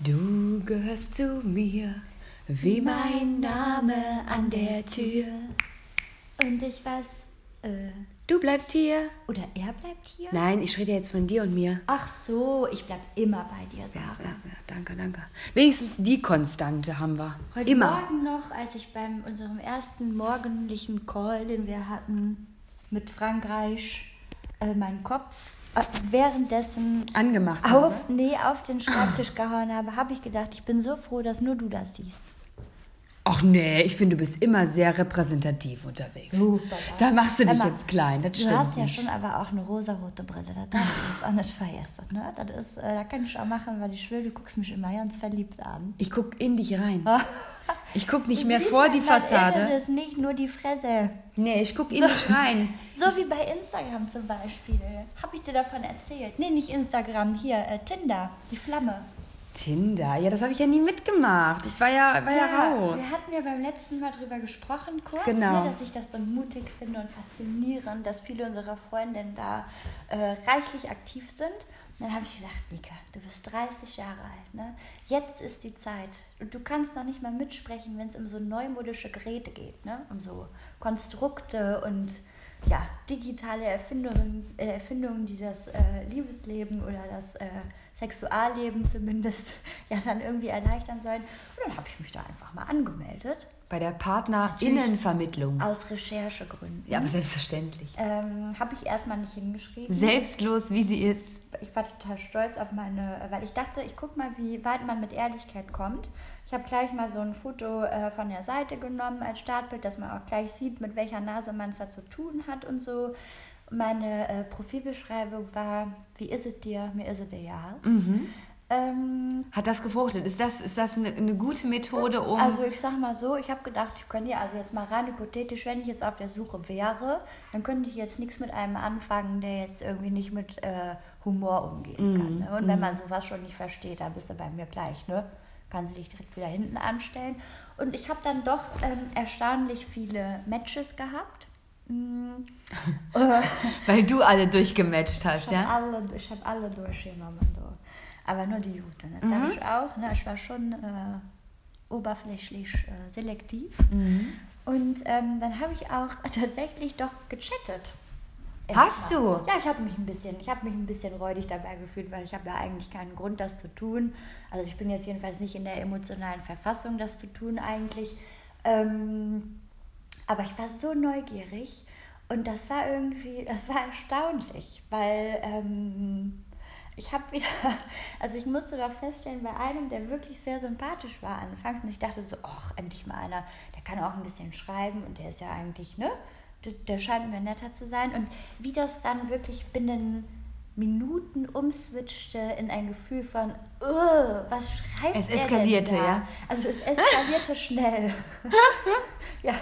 Du gehörst zu mir, wie mein Name an der Tür. Und ich weiß, äh, Du bleibst hier. oder er bleibt hier? Nein, ich rede jetzt von dir und mir. Ach so, ich bleib immer bei dir, Ja, Sarah. ja, ja, danke, danke. Wenigstens die Konstante haben wir. Heute Immer. Morgen noch, als ich beim unserem ersten morgendlichen Call, den wir hatten mit Frankreich, äh, meinen Kopf währenddessen Angemacht auf, habe. nee, auf den Schreibtisch gehauen habe, habe ich gedacht, ich bin so froh, dass nur du das siehst. Ach nee, ich finde, du bist immer sehr repräsentativ unterwegs. Super. Da machst du dich Emma, jetzt klein, das Du stimmt hast ja schon aber auch eine rosarote Brille, das darfst du jetzt auch nicht vergessen. Ne? Das ist, äh, da kann ich auch machen, weil ich will, du guckst mich immer ganz verliebt an. Ich guck in dich rein. Ich guck nicht Du mehr vor die Fassade. Inneres, nicht nur die Fresse. Nee, ich guck in dich rein. So wie bei Instagram zum Beispiel. Habe ich dir davon erzählt? Nee, nicht Instagram, hier, äh, Tinder, die Flamme. Tinder, ja, das habe ich ja nie mitgemacht. Ich war ja, war ja, raus. wir hatten ja beim letzten Mal drüber gesprochen, kurz, Genau. ne, dass ich das so mutig finde und faszinierend, dass viele unserer Freundinnen da äh, reichlich aktiv sind. Und dann habe ich gedacht, Nika, du bist 30 Jahre alt, ne? Jetzt ist die Zeit. Und du kannst noch nicht mal mitsprechen, wenn es um so neumodische Geräte geht, ne? Um so Konstrukte und ja, digitale Erfindungen, äh, Erfindungen, die das äh, Liebesleben oder das äh, Sexualleben zumindest ja dann irgendwie erleichtern sollen. Und dann habe ich mich da einfach mal angemeldet. Bei der Partnerinnenvermittlung. Aus Recherchegründen. Ja, aber selbstverständlich. Ähm, habe ich erstmal nicht hingeschrieben. Selbstlos, wie sie ist. ich war total stolz auf meine, weil ich dachte, ich guck mal, wie weit man mit Ehrlichkeit kommt. Ich habe gleich mal so ein Foto äh, von der Seite genommen als Startbild, dass man auch gleich sieht, mit welcher Nase man es da zu tun hat und so. Meine äh, Profilbeschreibung war, wie ist es dir? Mir ist es egal. Mhm. Ähm, Hat das gefruchtet? Ist das, ist das eine, eine gute Methode, um. also ich sag mal so, ich habe gedacht, ich könnte ja, also jetzt mal rein hypothetisch, wenn ich jetzt auf der Suche wäre, dann könnte ich jetzt nichts mit einem anfangen, der jetzt irgendwie nicht mit äh, Humor umgehen kann. Ne? Und wenn man sowas schon nicht versteht, dann bist du bei mir gleich, ne? Kannst du dich direkt wieder hinten anstellen. Und ich habe dann doch ähm, erstaunlich viele Matches gehabt. Mm, weil du alle durchgematcht hast, Ich habe ja? alle, ich hab alle durchgenommen. So. Aber nur die guten. Das habe ich auch. Ne? Ich war schon äh, oberflächlich äh, selektiv. Und ähm, dann habe ich auch tatsächlich doch gechattet. Hast du? Ja, ich habe mich ein bisschen, ich habe mich ein bisschen räudig dabei gefühlt, weil ich habe ja eigentlich keinen Grund, das zu tun. Also ich bin jetzt jedenfalls nicht in der emotionalen Verfassung, das zu tun eigentlich. Ähm, aber ich war so neugierig und das war irgendwie, das war erstaunlich, weil ähm, ich habe wieder, also ich musste doch feststellen, bei einem, der wirklich sehr sympathisch war anfangs und ich dachte so, ach, endlich mal einer, der kann auch ein bisschen schreiben und der ist ja eigentlich, ne, der, scheint mir netter zu sein und wie das dann wirklich binnen Minuten umswitchte in ein Gefühl von, "Ugh, was schreibt Es er denn eskalierte, da? ja. Also es eskalierte schnell. ja,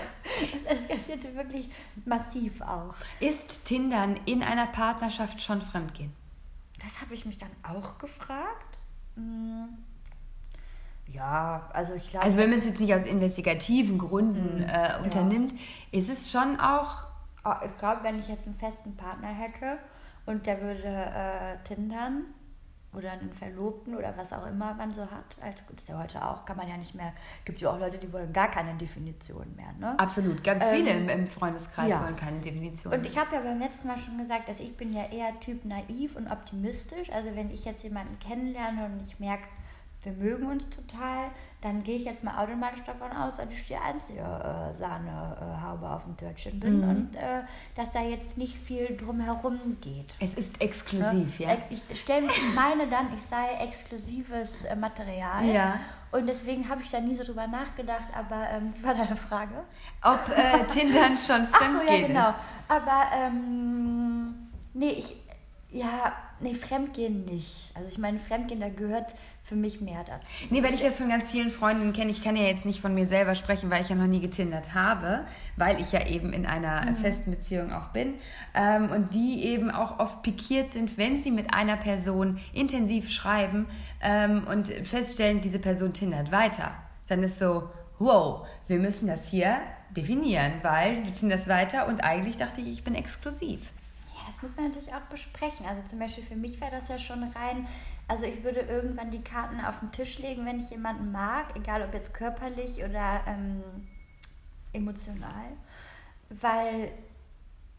es eskalierte wirklich massiv auch. Ist Tindern in einer Partnerschaft schon Fremdgehen? Das habe ich mich dann auch gefragt. Hm. Ja, also ich glaube. Also wenn man es jetzt nicht aus investigativen Gründen Mhm. äh, unternimmt, ist es schon auch. Ah, ich glaube, wenn ich jetzt einen festen Partner hätte und der würde äh, tindern oder einen Verlobten oder was auch immer man so hat, als gut ist ja heute auch, kann man ja nicht mehr, gibt ja auch Leute, die wollen gar keine Definition mehr, ne? Absolut, ganz Ähm, viele im, im Freundeskreis ja. wollen keine Definition. Und ich habe ja beim letzten Mal schon gesagt, dass ich bin ja eher Typ naiv und optimistisch. Also wenn ich jetzt jemanden kennenlerne und ich merke, wir mögen uns total, dann gehe ich jetzt mal automatisch davon aus, dass ich die einzige äh, Sahnehaube auf dem Törtchen bin und äh, dass da jetzt nicht viel drumherum geht. es ist Ne? exklusiv, ja. Ex- Ich stelle ich meine dann, ich sei exklusives äh, Material. Ja. Und deswegen habe ich da nie so drüber nachgedacht. Aber ähm, wie war deine Frage? Ob äh, Tindern schon Ach so, ja, genau. ist. Aber, ähm, nee, ich, ja, nee, Fremdgehen nicht. Also ich meine, Fremdgehen, da gehört für mich mehr dazu. Nee, weil ich das von ganz vielen Freundinnen kenne. Ich kann ja jetzt nicht von mir selber sprechen, weil ich ja noch nie getindert habe, weil ich ja eben in einer Mhm. festen Beziehung auch bin. Ähm, und die eben auch oft pikiert sind, wenn sie mit einer Person intensiv schreiben ähm, und feststellen, diese Person tindert weiter. Dann ist so, wow, wir müssen das hier definieren, weil du tinderst weiter und eigentlich dachte ich, ich bin exklusiv. Das muss man natürlich auch besprechen. Also zum Beispiel für mich wäre das ja schon rein, also ich würde irgendwann die Karten auf den Tisch legen, wenn ich jemanden mag, egal ob jetzt körperlich oder ähm, emotional, weil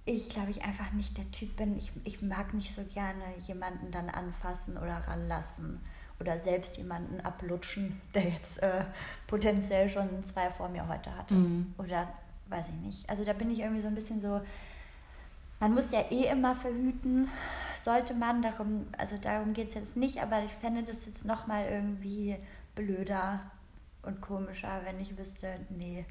ich glaube ich einfach nicht der Typ bin. Ich, ich mag nicht so gerne jemanden dann anfassen oder ranlassen oder selbst jemanden ablutschen, der jetzt äh, potenziell schon zwei vor mir heute hatte. Mhm. Oder weiß ich nicht. Also da bin ich irgendwie so ein bisschen so, man muss ja eh immer verhüten, sollte man, darum, also darum geht es jetzt nicht, aber ich fände das jetzt nochmal irgendwie blöder und komischer, wenn ich wüsste, nee,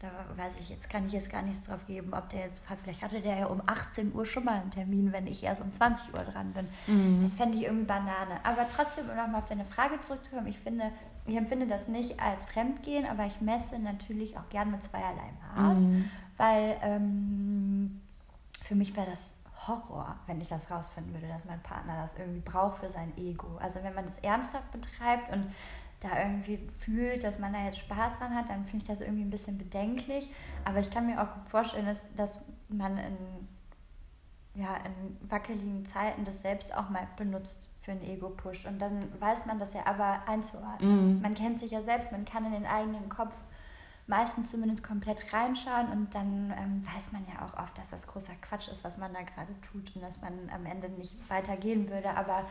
da weiß ich, jetzt kann ich jetzt gar nichts drauf geben, ob der jetzt, vielleicht hatte der ja um 18 Uhr schon mal einen Termin, wenn ich erst um 20 Uhr dran bin. Mhm. Das fände ich irgendwie Banane. Aber trotzdem, um nochmal auf deine Frage zurückzukommen, ich finde, ich empfinde das nicht als Fremdgehen, aber ich messe natürlich auch gern mit zweierlei Maß, mhm. weil ähm, für mich wäre das Horror, wenn ich das rausfinden würde, dass mein Partner das irgendwie braucht für sein Ego. Also wenn man das ernsthaft betreibt und da irgendwie fühlt, dass man da jetzt Spaß dran hat, dann finde ich das irgendwie ein bisschen bedenklich. Aber ich kann mir auch gut vorstellen, dass, dass man in, ja, in wackeligen Zeiten das selbst auch mal benutzt für einen Ego-Push. Und dann weiß man das ja aber einzuordnen. Mhm. Man kennt sich ja selbst, man kann in den eigenen Kopf meistens zumindest komplett reinschauen und dann ähm, weiß man ja auch oft, dass das großer Quatsch ist, was man da gerade tut und dass man am Ende nicht weitergehen würde. Aber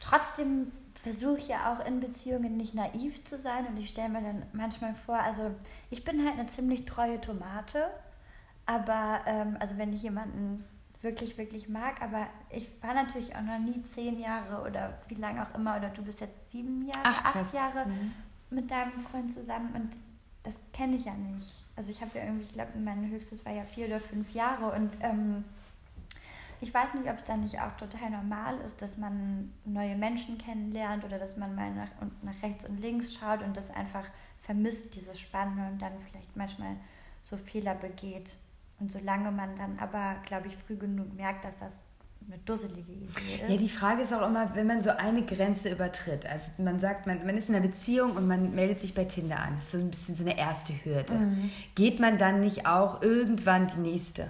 trotzdem versuche ich ja auch in Beziehungen nicht naiv zu sein und ich stelle mir dann manchmal vor, also ich bin halt eine ziemlich treue Tomate, aber ähm, also wenn ich jemanden wirklich, wirklich mag, aber ich war natürlich auch noch nie zehn Jahre oder wie lange auch immer, oder du bist jetzt sieben Jahre, acht, acht Jahre mhm. mit deinem Freund zusammen und das kenne ich ja nicht. Also ich habe ja irgendwie, ich glaube, mein höchstes war ja vier oder fünf Jahre und ähm, ich weiß nicht, ob es dann nicht auch total normal ist, dass man neue Menschen kennenlernt oder dass man mal nach, und nach rechts und links schaut und das einfach vermisst, dieses Spannende und dann vielleicht manchmal so Fehler begeht. Und solange man dann aber, glaube ich, früh genug merkt, dass das eine dusselige Idee ist. Ja, die Frage ist auch immer, wenn man so eine Grenze übertritt. Also man sagt, man, man ist in einer Beziehung und man meldet sich bei Tinder an. Das ist so ein bisschen so eine erste Hürde. Mhm. Geht man dann nicht auch irgendwann die nächste?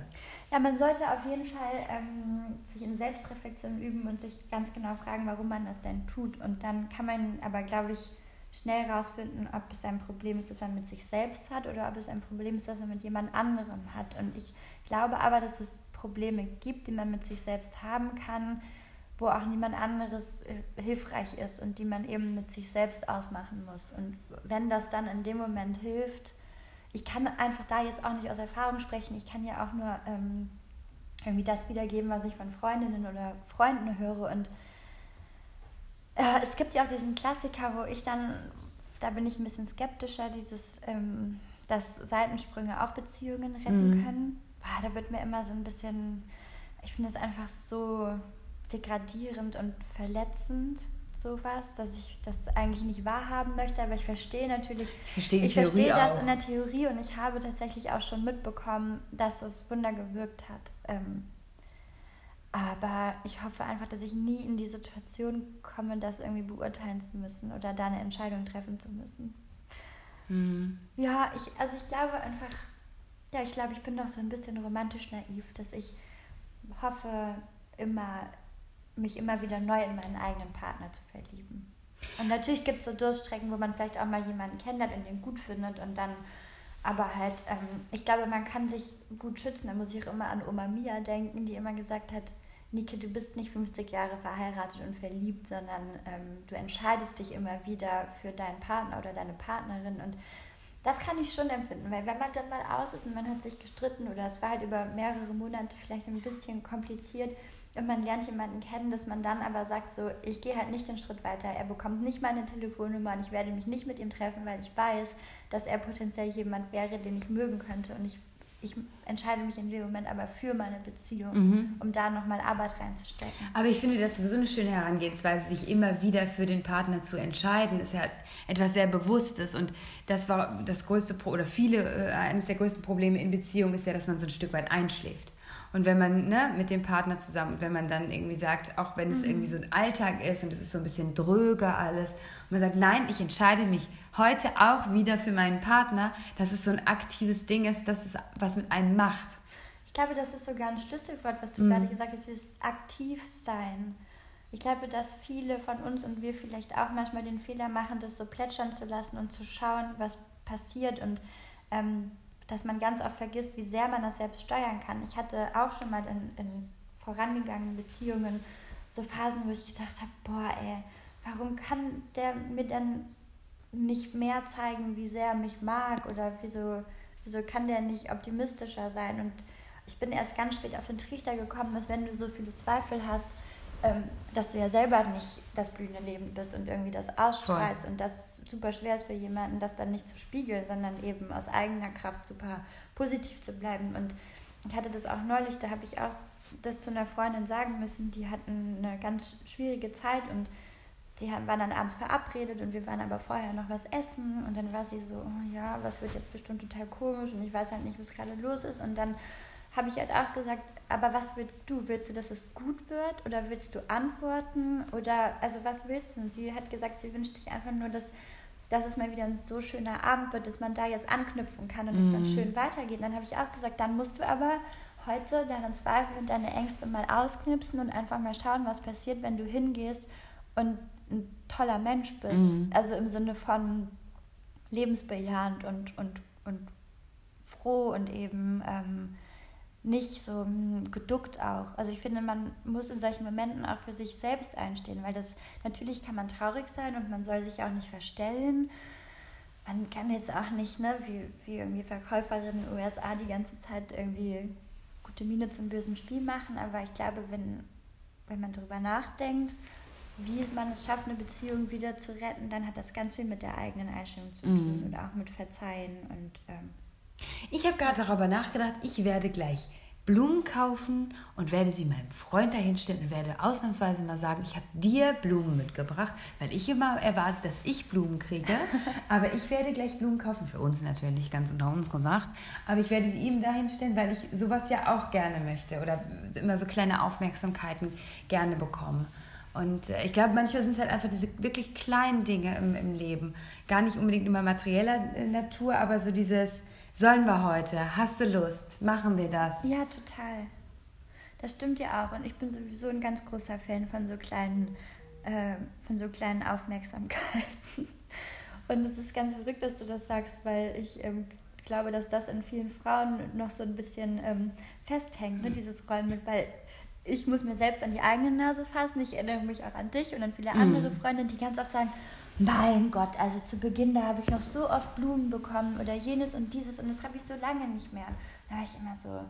Ja, man sollte auf jeden Fall ähm, sich in Selbstreflexion üben und sich ganz genau fragen, warum man das denn tut. Und dann kann man aber, glaube ich, schnell herausfinden, ob es ein Problem ist, das man mit sich selbst hat oder ob es ein Problem ist, das man mit jemand anderem hat. Und ich glaube aber, dass es Probleme gibt, die man mit sich selbst haben kann, wo auch niemand anderes äh, hilfreich ist und die man eben mit sich selbst ausmachen muss. Und wenn das dann in dem Moment hilft, ich kann einfach da jetzt auch nicht aus Erfahrung sprechen, ich kann ja auch nur ähm, irgendwie das wiedergeben, was ich von Freundinnen oder Freunden höre. Und äh, es gibt ja auch diesen Klassiker, wo ich dann, da bin ich ein bisschen skeptischer, dieses, ähm, dass Seitensprünge auch Beziehungen retten mhm. können. Boah, da wird mir immer so ein bisschen, ich finde es einfach so degradierend und verletzend sowas, dass ich das eigentlich nicht wahrhaben möchte, aber ich verstehe natürlich, ich verstehe, ich verstehe das auch. in der Theorie und ich habe tatsächlich auch schon mitbekommen, dass es Wunder gewirkt hat. Ähm, aber ich hoffe einfach, dass ich nie in die Situation komme, das irgendwie beurteilen zu müssen oder da eine Entscheidung treffen zu müssen. Mhm. Ja, ich, also ich glaube einfach, ja, ich glaube, ich bin doch so ein bisschen romantisch naiv, dass ich hoffe, immer mich immer wieder neu in meinen eigenen Partner zu verlieben. Und natürlich gibt es so Durststrecken, wo man vielleicht auch mal jemanden kennenlernt und den gut findet und dann aber halt, ähm, ich glaube, man kann sich gut schützen. Da muss ich auch immer an Oma Mia denken, die immer gesagt hat, Nike, du bist nicht 50 Jahre verheiratet und verliebt, sondern ähm, du entscheidest dich immer wieder für deinen Partner oder deine Partnerin. Und das kann ich schon empfinden, weil wenn man dann mal aus ist und man hat sich gestritten oder es war halt über mehrere Monate vielleicht ein bisschen kompliziert, und man lernt jemanden kennen, dass man dann aber sagt, so, ich gehe halt nicht den Schritt weiter, er bekommt nicht meine Telefonnummer und ich werde mich nicht mit ihm treffen, weil ich weiß, dass er potenziell jemand wäre, den ich mögen könnte. Und ich, ich entscheide mich in dem Moment aber für meine Beziehung, mhm. um da nochmal Arbeit reinzustecken. Aber ich finde, das ist so eine schöne Herangehensweise, sich immer wieder für den Partner zu entscheiden, ist ja etwas sehr Bewusstes und das war das größte, oder viele, äh, eines der größten Probleme in Beziehungen ist ja, dass man so ein Stück weit einschläft. Und wenn man ne, mit dem Partner zusammen, wenn man dann irgendwie sagt, auch wenn es mhm. irgendwie so ein Alltag ist und es ist so ein bisschen dröger alles, und man sagt, nein, ich entscheide mich heute auch wieder für meinen Partner, dass es so ein aktives Ding ist, dass es was mit einem macht. glaube, das ist sogar ein Schlüsselwort, was du mhm. gerade gesagt hast, ist aktiv sein. Ich glaube, dass viele von uns und wir vielleicht auch manchmal den Fehler machen, das so plätschern zu lassen und zu schauen, was passiert und ähm, dass man ganz oft vergisst, wie sehr man das selbst steuern kann. Ich hatte auch schon mal in, in vorangegangenen Beziehungen so Phasen, wo ich gedacht habe, boah, ey, warum kann der mir denn nicht mehr zeigen, wie sehr er mich mag oder wieso, wieso kann der nicht optimistischer sein? Und ich bin erst ganz spät auf den Trichter gekommen, dass wenn du so viele Zweifel hast, ähm, dass du ja selber nicht das blühende Leben bist und irgendwie das ausstrahlst Voll. und das super schwer ist für jemanden, das dann nicht zu spiegeln, sondern eben aus eigener Kraft super positiv zu bleiben. Und ich hatte das auch neulich, da habe ich auch das zu einer Freundin sagen müssen, die hatten eine ganz schwierige Zeit und sie waren dann abends verabredet und wir waren aber vorher noch was essen und dann war sie so, oh ja, was wird jetzt bestimmt total komisch und ich weiß halt nicht, was gerade los ist und dann habe ich halt auch gesagt, aber was willst du? Willst du, dass es gut wird oder willst du antworten oder also was willst du? Und sie hat gesagt, sie wünscht sich einfach nur, dass, dass es mal wieder ein so schöner Abend wird, dass man da jetzt anknüpfen kann und mhm. es dann mhm. schön weitergeht. Und dann habe ich auch gesagt, dann musst du aber heute deine Zweifel und deine Ängste mal ausknipsen und einfach mal schauen, was passiert, wenn du hingehst und ein toller Mensch bist. Mhm. Also im Sinne von lebensbejahend und, und, und froh und eben ähm, nicht so hm, geduckt auch. Also ich finde, man muss in solchen Momenten auch für sich selbst einstehen, weil das natürlich kann man traurig sein und man soll sich auch nicht verstellen. Man kann jetzt auch nicht, ne, wie, wie irgendwie Verkäuferinnen in den USA die ganze Zeit irgendwie gute Miene zum bösen Spiel machen, aber ich glaube, wenn, wenn man darüber nachdenkt, wie man es schafft, eine Beziehung wieder zu retten, dann hat das ganz viel mit der eigenen Einstellung zu tun mm. und auch mit Verzeihen und ähm, ich habe gerade darüber nachgedacht, ich werde gleich Blumen kaufen und werde sie meinem Freund dahinstellen und werde ausnahmsweise mal sagen, ich habe dir Blumen mitgebracht, weil ich immer erwarte, dass ich Blumen kriege. Aber ich werde gleich Blumen kaufen, für uns natürlich, ganz unter uns gesagt. Aber ich werde sie ihm dahinstellen, weil ich sowas ja auch gerne möchte oder immer so kleine Aufmerksamkeiten gerne bekomme. Und äh, ich glaube, manchmal sind es halt einfach diese wirklich kleinen Dinge im, im Leben. Gar nicht unbedingt immer materieller äh, Natur, aber so dieses Sollen wir heute? Hast du Lust? Machen wir das? Ja, total. Das stimmt ja auch. Und ich bin sowieso ein ganz großer Fan von so kleinen, äh, von so kleinen Aufmerksamkeiten. Und es ist ganz verrückt, dass du das sagst, weil ich ähm, glaube, dass das in vielen Frauen noch so ein bisschen ähm, festhängt, ne, dieses Rollen mit, weil ich muss mir selbst an die eigene Nase fassen. Ich erinnere mich auch an dich und an viele andere mm. Freundinnen, die ganz oft sagen, mein Gott, also zu Beginn, da habe ich noch so oft Blumen bekommen oder jenes und dieses und das habe ich so lange nicht mehr. Da war ich immer so,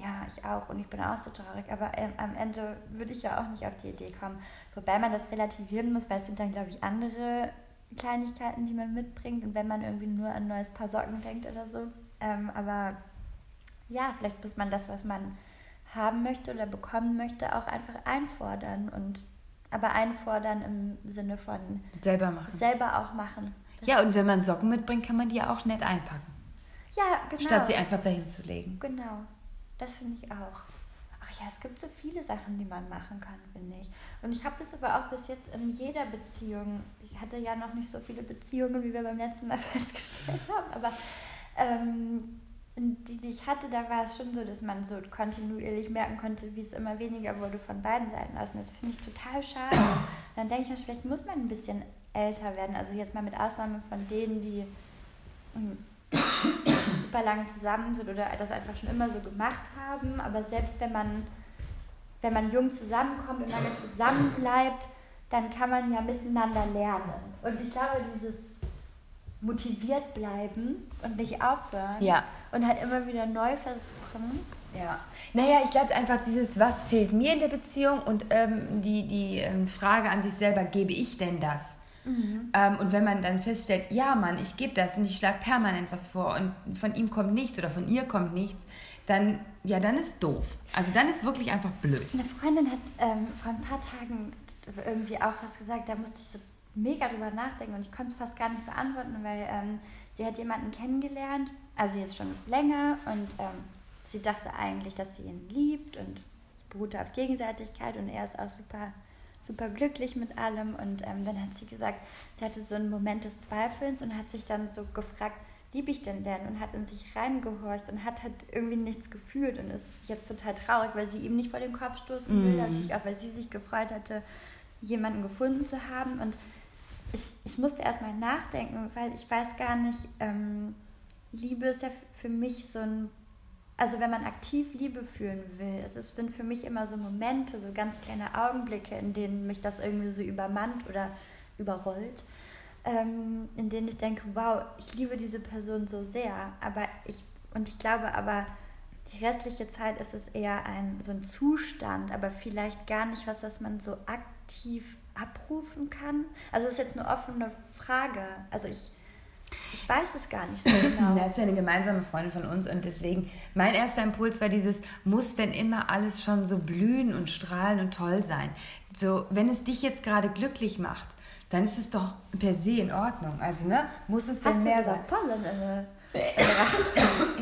ja, ich auch und ich bin auch so traurig, aber ähm, am Ende würde ich ja auch nicht auf die Idee kommen. Wobei man das relativieren muss, weil es sind dann, glaube ich, andere Kleinigkeiten, die man mitbringt und wenn man irgendwie nur an ein neues Paar Socken denkt oder so. Ähm, aber ja, vielleicht muss man das, was man haben möchte oder bekommen möchte, auch einfach einfordern und aber einfordern im Sinne von selber machen. Selber auch machen. Ja, und wenn man Socken mitbringt, kann man die auch nett einpacken. Ja, genau. Statt sie einfach dahin zu legen. Genau. Das finde ich auch. Ach ja, es gibt so viele Sachen, die man machen kann, finde ich. Und ich habe das aber auch bis jetzt in jeder Beziehung. Ich hatte ja noch nicht so viele Beziehungen, wie wir beim letzten Mal festgestellt haben, aber ähm, die, die ich hatte, da war es schon so, dass man so kontinuierlich merken konnte, wie es immer weniger wurde von beiden Seiten aus. Und das finde ich total schade. Und dann denke ich mir, vielleicht muss man ein bisschen älter werden. Also jetzt mal mit Ausnahme von denen, die hm, super lange zusammen sind oder das einfach schon immer so gemacht haben. Aber selbst wenn man, wenn man jung zusammenkommt und lange zusammen bleibt, dann kann man ja miteinander lernen. Und ich glaube, dieses motiviert bleiben und nicht aufhören. Ja. Und halt immer wieder neu versuchen. Ja. Naja, ich glaube einfach dieses, was fehlt mir in der Beziehung und ähm, die, die ähm, Frage an sich selber, gebe ich denn das? Mhm. Ähm, und wenn man dann feststellt, ja Mann, ich gebe das und ich schlage permanent was vor und von ihm kommt nichts oder von ihr kommt nichts, dann, ja, dann ist doof. Also dann ist wirklich einfach blöd. Eine Freundin hat ähm, vor ein paar Tagen irgendwie auch was gesagt, da musste ich so mega drüber nachdenken und ich konnte es fast gar nicht beantworten, weil ähm, sie hat jemanden kennengelernt, also jetzt schon länger und ähm, sie dachte eigentlich, dass sie ihn liebt und es beruhte auf Gegenseitigkeit und er ist auch super, super glücklich mit allem und ähm, dann hat sie gesagt, sie hatte so einen Moment des Zweifelns und hat sich dann so gefragt, liebe ich denn denn? Und hat in sich reingehorcht und hat halt irgendwie nichts gefühlt und ist jetzt total traurig, weil sie ihm nicht vor den Kopf stoßen will. Mhm. Natürlich auch, weil sie sich gefreut hatte, jemanden gefunden zu haben. Und ich, ich musste erstmal nachdenken, weil ich weiß gar nicht, ähm, Liebe ist ja für mich so ein, also wenn man aktiv Liebe fühlen will, es ist, sind für mich immer so Momente, so ganz kleine Augenblicke, in denen mich das irgendwie so übermannt oder überrollt ähm, in denen ich denke, wow, ich liebe diese Person so sehr, aber ich, und ich glaube aber, die restliche Zeit ist es eher ein, so ein Zustand, aber vielleicht gar nicht was, was man so aktiv abrufen kann. Also es ist jetzt eine offene Frage. Also ich, ich weiß es gar nicht so genau. Das ist ja eine gemeinsame Freundin von uns und deswegen, mein erster Impuls war dieses, muss denn immer alles schon so blühen und strahlen und toll sein? So, wenn es dich jetzt gerade glücklich macht, dann ist es doch per se in Ordnung. Also, ne? Muss es denn mehr sein? Pollen in der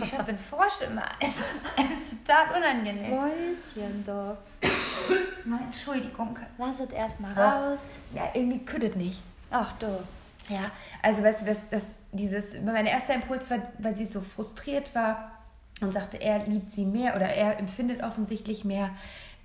ich habe einen Frosch immer. Es ist total unangenehm. Mäuschen doch. Entschuldigung. Lass es erstmal raus. Ja, irgendwie küttet nicht. Ach du. Ja, also weißt du, dass das, dieses, mein erster Impuls war, weil sie so frustriert war und sagte, er liebt sie mehr oder er empfindet offensichtlich mehr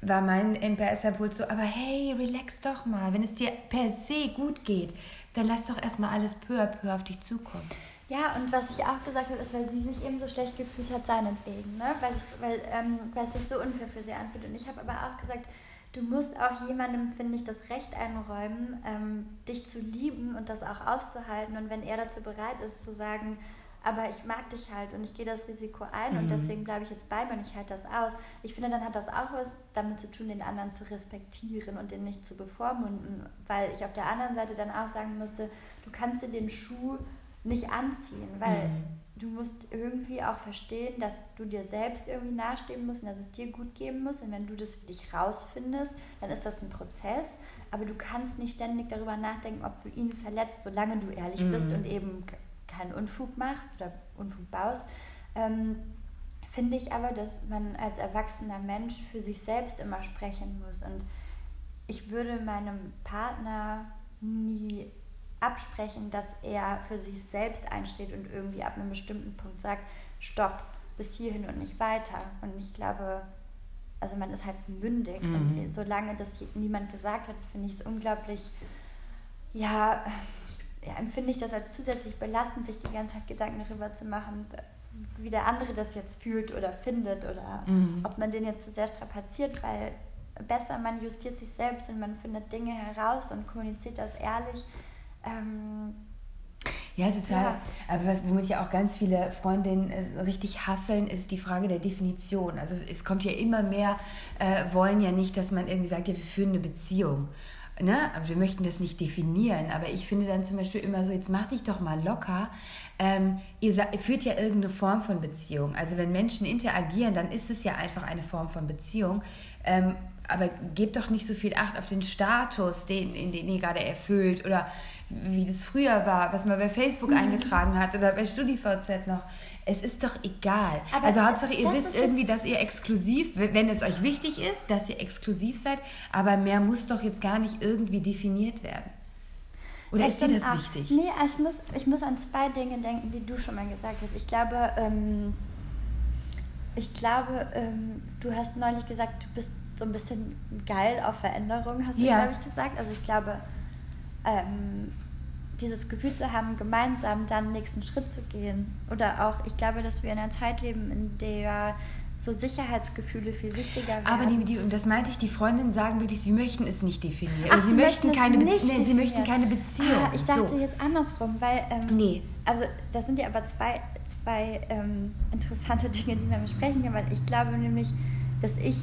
war mein Impuls so, aber hey, relax doch mal. Wenn es dir per se gut geht, dann lass doch erstmal alles peu à peu auf dich zukommen. Ja, und was ich auch gesagt habe, ist, weil sie sich eben so schlecht gefühlt hat, seinetwegen, ne? weil, es, weil, ähm, weil es sich so unfair für sie anfühlt. Und ich habe aber auch gesagt, du musst auch jemandem, finde ich, das Recht einräumen, ähm, dich zu lieben und das auch auszuhalten. Und wenn er dazu bereit ist, zu sagen, aber ich mag dich halt und ich gehe das Risiko ein mhm. und deswegen bleibe ich jetzt bei mir und ich halte das aus. Ich finde, dann hat das auch was damit zu tun, den anderen zu respektieren und den nicht zu bevormunden, weil ich auf der anderen Seite dann auch sagen musste, du kannst dir den Schuh nicht anziehen, weil mhm. du musst irgendwie auch verstehen, dass du dir selbst irgendwie nahestehen musst und dass es dir gut geben muss und wenn du das für dich rausfindest, dann ist das ein Prozess, aber du kannst nicht ständig darüber nachdenken, ob du ihn verletzt, solange du ehrlich mhm. bist und eben keinen Unfug machst oder Unfug baust, ähm, finde ich aber, dass man als erwachsener Mensch für sich selbst immer sprechen muss. Und ich würde meinem Partner absprechen, dass er für sich selbst einsteht und irgendwie ab einem bestimmten Punkt sagt, stopp, bis hierhin und nicht weiter. Und ich glaube, also man ist halt mündig. Mhm. Und solange das niemand gesagt hat, finde ich es unglaublich, ja, ja, empfinde ich das als zusätzlich belastend, sich die ganze Zeit Gedanken darüber zu machen, wie der andere das jetzt fühlt oder findet oder mhm. ob man den jetzt zu so sehr strapaziert, weil besser man justiert sich selbst und man findet Dinge heraus und kommuniziert das ehrlich. Ähm, ja, total. Ja. Aber was, womit ja auch ganz viele Freundinnen äh, richtig hasseln, ist die Frage der Definition. Also es kommt ja immer mehr, äh, wollen ja nicht, dass man irgendwie sagt, ja, wir führen eine Beziehung ne, aber wir möchten das nicht definieren. Aber ich finde dann zum Beispiel immer so, jetzt mach dich doch mal locker. Ähm, ihr, ihr führt ja irgendeine Form von Beziehung. Also wenn Menschen interagieren, dann ist es ja einfach eine Form von Beziehung. Ähm, aber gebt doch nicht so viel Acht auf den Status, den, in den ihr gerade erfüllt oder wie das früher war, was man bei Facebook mhm. eingetragen hat oder bei StudiVZ noch. Es ist doch egal. Aber also Hauptsache, ihr wisst irgendwie, dass ihr exklusiv, wenn es euch wichtig ist, dass ihr exklusiv seid, aber mehr muss doch jetzt gar nicht irgendwie definiert werden. Oder ich ist dir das auch, wichtig? Nee, ich muss, ich muss an zwei Dinge denken, die du schon mal gesagt hast. Ich glaube, ähm, ich glaube, ähm, du hast neulich gesagt, du bist so ein bisschen geil auf Veränderung, hast du, ja. glaube ich, gesagt. Also ich glaube, ähm, dieses Gefühl zu haben, gemeinsam dann den nächsten Schritt zu gehen. Oder auch, ich glaube, dass wir in einer Zeit leben, in der so Sicherheitsgefühle viel wichtiger werden. Aber die, die, und das meinte ich, die Freundinnen sagen wirklich, sie möchten es nicht definieren. Ach, sie, sie, möchten keine nee, sie möchten keine Beziehung. Ah, ich dachte so. jetzt andersrum, weil ähm, nee. also das sind ja aber zwei, zwei ähm, interessante Dinge, die man besprechen kann, weil ich glaube nämlich, dass ich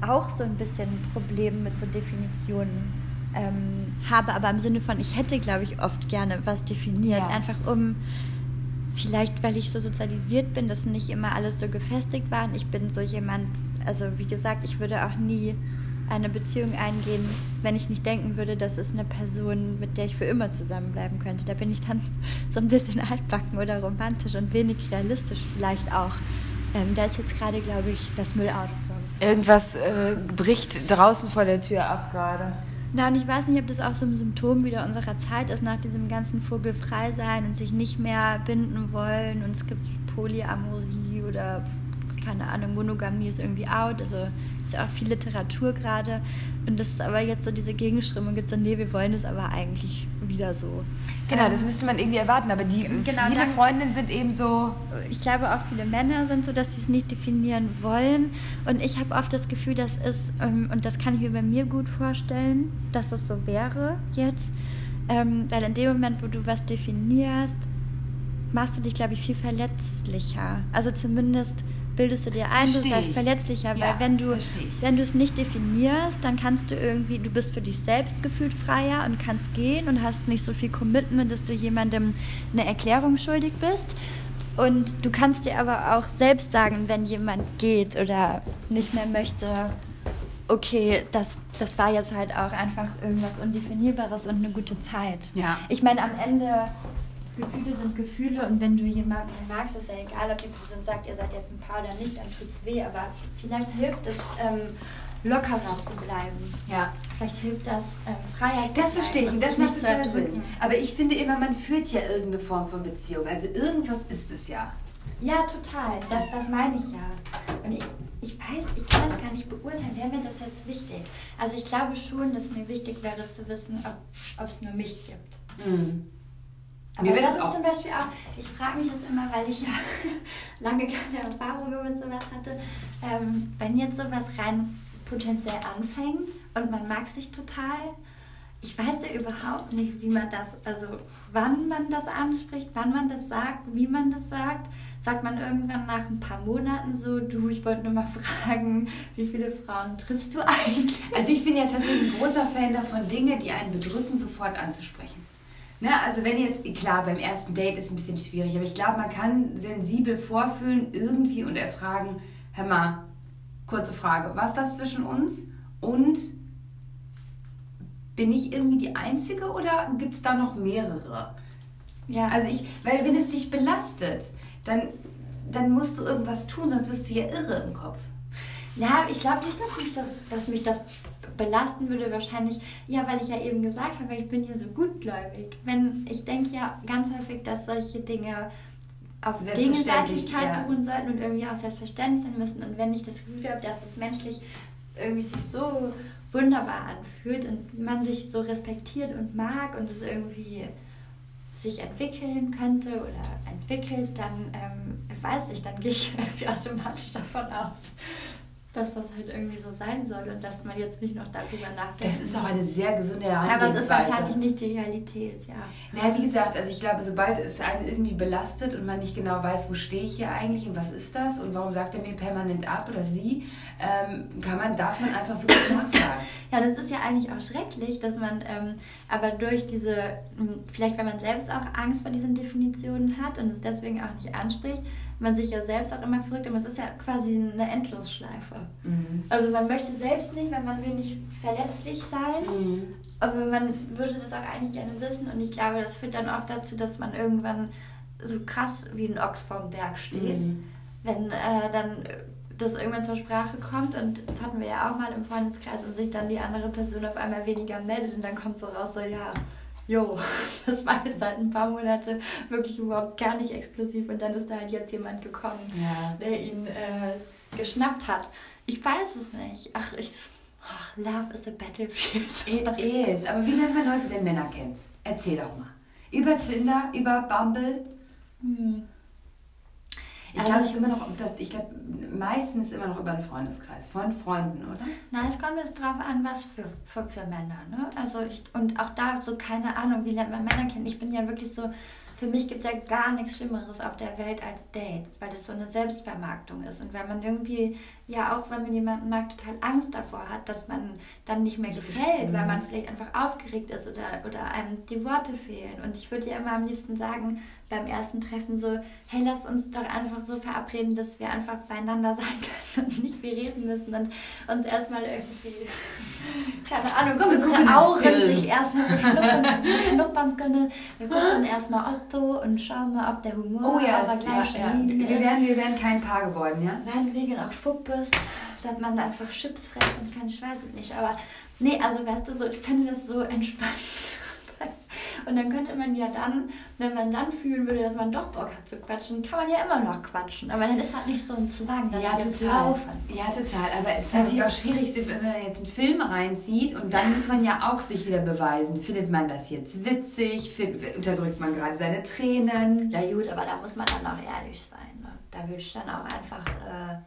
auch so ein bisschen ein Problem mit so Definitionen ähm, habe, aber im Sinne von, ich hätte, glaube ich, oft gerne was definiert, ja. einfach um vielleicht, weil ich so sozialisiert bin, dass nicht immer alles so gefestigt war. Und ich bin so jemand, also wie gesagt, ich würde auch nie eine Beziehung eingehen, wenn ich nicht denken würde, das ist eine Person, mit der ich für immer zusammenbleiben könnte. Da bin ich dann so ein bisschen altbacken oder romantisch und wenig realistisch vielleicht auch. Ähm, da ist jetzt gerade, glaube ich, das Müllauto vor. Irgendwas äh, bricht draußen vor der Tür ab gerade. Na, und ich weiß nicht, ob das auch so ein Symptom wieder unserer Zeit ist, nach diesem ganzen Vogelfrei sein und sich nicht mehr binden wollen. Und es gibt Polyamorie oder keine Ahnung, Monogamie ist irgendwie out. Also gibt ja auch viel Literatur gerade. Und das ist aber jetzt so diese Gegenströmung gibt so, nee, wir wollen es aber eigentlich wieder so. Genau, das müsste man irgendwie erwarten, aber die genau, viele dann, Freundinnen sind eben so. Ich glaube auch viele Männer sind so, dass sie es nicht definieren wollen. Und ich habe oft das Gefühl, das ist, ähm, und das kann ich mir bei mir gut vorstellen, dass es so wäre jetzt. Ähm, weil in dem Moment, wo du was definierst, machst du dich, glaube ich, viel verletzlicher. Also zumindest bildest du dir ein, Versteh du seist verletzlicher, ja, weil wenn du wenn du es nicht definierst, dann kannst du irgendwie, du bist für dich selbst gefühlt freier und kannst gehen und hast nicht so viel Commitment, dass du jemandem eine Erklärung schuldig bist. Und du kannst dir aber auch selbst sagen, wenn jemand geht oder nicht mehr möchte, okay, das, das war jetzt halt auch einfach irgendwas Undefinierbares und eine gute Zeit. Ja. Ich meine, am Ende Gefühle sind Gefühle und wenn du jemanden magst, ist ja egal, ob die Person sagt, ihr seid jetzt ein Paar oder nicht, dann tut es weh, aber vielleicht hilft es, ähm, lockerer zu bleiben. Ja. Vielleicht hilft das, ähm, Freiheit zu Das verstehe ich und das macht total Sinn. Aber ich finde immer, man führt ja irgendeine Form von Beziehung. Also irgendwas ist es ja. Ja, total. Das, das meine ich ja. Und ich, ich weiß, ich kann das gar nicht beurteilen. Wäre mir das jetzt wichtig? Also ich glaube schon, dass mir wichtig wäre zu wissen, ob es nur mich gibt. Mhm. Aber das ist zum Beispiel auch, ich frage mich das immer, weil ich ja lange keine Erfahrungen mit sowas hatte, ähm, wenn jetzt sowas rein potenziell anfängt und man mag sich total, ich weiß ja überhaupt nicht, wie man das, also wann man das anspricht, wann man das sagt, wie man das sagt. Sagt man irgendwann nach ein paar Monaten so, du, ich wollte nur mal fragen, wie viele Frauen triffst du eigentlich? Also ich bin ja tatsächlich ein großer Fan davon, Dinge, die einen bedrücken, sofort anzusprechen. Ne, also wenn jetzt, klar, beim ersten Date ist es ein bisschen schwierig, aber ich glaube, man kann sensibel vorfühlen irgendwie und erfragen, hör mal, kurze Frage, was ist das zwischen uns? Und bin ich irgendwie die Einzige oder gibt es da noch mehrere? Ja. Also ich, weil wenn es dich belastet, dann, dann musst du irgendwas tun, sonst wirst du ja irre im Kopf. Ja, ich glaube nicht, dass mich das, dass mich das belasten würde wahrscheinlich, ja, weil ich ja eben gesagt habe, ich bin hier so gutgläubig. Wenn ich denke ja ganz häufig, dass solche Dinge auf Gegenseitigkeit ja. beruhen sollten und irgendwie auch selbstverständlich sein müssen. Und wenn ich das Gefühl habe, dass es menschlich irgendwie sich so wunderbar anfühlt und man sich so respektiert und mag und es irgendwie sich entwickeln könnte oder entwickelt, dann ähm, weiß ich, dann gehe ich irgendwie automatisch davon aus, dass das halt irgendwie so sein soll und dass man jetzt nicht noch darüber nachdenkt. Das ist auch eine sehr gesunde Herangehensweise. Aber es ist wahrscheinlich nicht die Realität, ja. Naja, wie gesagt, also ich glaube, sobald es einen irgendwie belastet und man nicht genau weiß, wo stehe ich hier eigentlich und was ist das und warum sagt er mir permanent ab oder sie, ähm, kann man, darf man einfach wirklich nachfragen. ja, das ist ja eigentlich auch schrecklich, dass man ähm, aber durch diese, vielleicht wenn man selbst auch Angst vor diesen Definitionen hat und es deswegen auch nicht anspricht, man sich ja selbst auch immer verrückt, aber es ist ja quasi eine Endlosschleife. Mhm. Also man möchte selbst nicht, weil man will nicht verletzlich sein, mhm. aber man würde das auch eigentlich gerne wissen und ich glaube, das führt dann auch dazu, dass man irgendwann so krass wie ein Ochs vorm Berg steht, mhm. wenn äh, dann das irgendwann zur Sprache kommt und das hatten wir ja auch mal im Freundeskreis und sich dann die andere Person auf einmal weniger meldet und dann kommt so raus so, ja, jo, das war jetzt seit ein paar Monaten wirklich überhaupt gar nicht exklusiv und dann ist da halt jetzt jemand gekommen, ja. der ihn äh, geschnappt hat. Ich weiß es nicht. Ach, ich. Ach, love is a battlefield. It is. Aber wie nennt man Leute denn Männer kennen? Erzähl doch mal. Über Tinder, über Bumble? Hm. Ich glaube, es immer noch, das, ich glaube, meistens immer noch über einen Freundeskreis, von Freunden, oder? Nein, es kommt jetzt drauf an, was für, für, für Männer, ne? Also ich, und auch da so keine Ahnung, wie lernt man Männer kennen? Ich bin ja wirklich so, für mich gibt es ja gar nichts Schlimmeres auf der Welt als Dates, weil das so eine Selbstvermarktung ist und weil man irgendwie, ja auch wenn man jemanden mag, total Angst davor hat, dass man dann nicht mehr gefällt, weil man vielleicht einfach aufgeregt ist oder, oder einem die Worte fehlen. Und ich würde ja immer am liebsten sagen, beim ersten Treffen so, hey, lass uns doch einfach so verabreden, dass wir einfach beieinander sein können und nicht wir reden müssen und uns erstmal irgendwie, keine Ahnung, Komm, unsere Auren sich erstmal beschnuppern können. Wir gucken erstmal Otto und schauen mal, ob der Humor oh, ja, auf der gleichen ja, ja. Linie wir wären, wir wären kein Paar geworden, ja? Meinetwegen auch Fuppes. dass man einfach Chips fressen kann, ich weiß es nicht. Aber nee, also weißt du, so, ich finde das so entspannt. Und dann könnte man ja dann, wenn man dann fühlen würde, dass man doch Bock hat zu quatschen, kann man ja immer noch quatschen. Aber dann ist halt nicht so ein Zwang, dass ja, total. Ja, total. Aber es ist natürlich auch schwierig, wenn man jetzt einen Film reinzieht und dann muss man ja auch sich wieder beweisen. Findet man das jetzt witzig? Find, unterdrückt man gerade seine Tränen? Ja gut, aber da muss man dann auch ehrlich sein. Ne? Da würde ich dann auch einfach... Äh,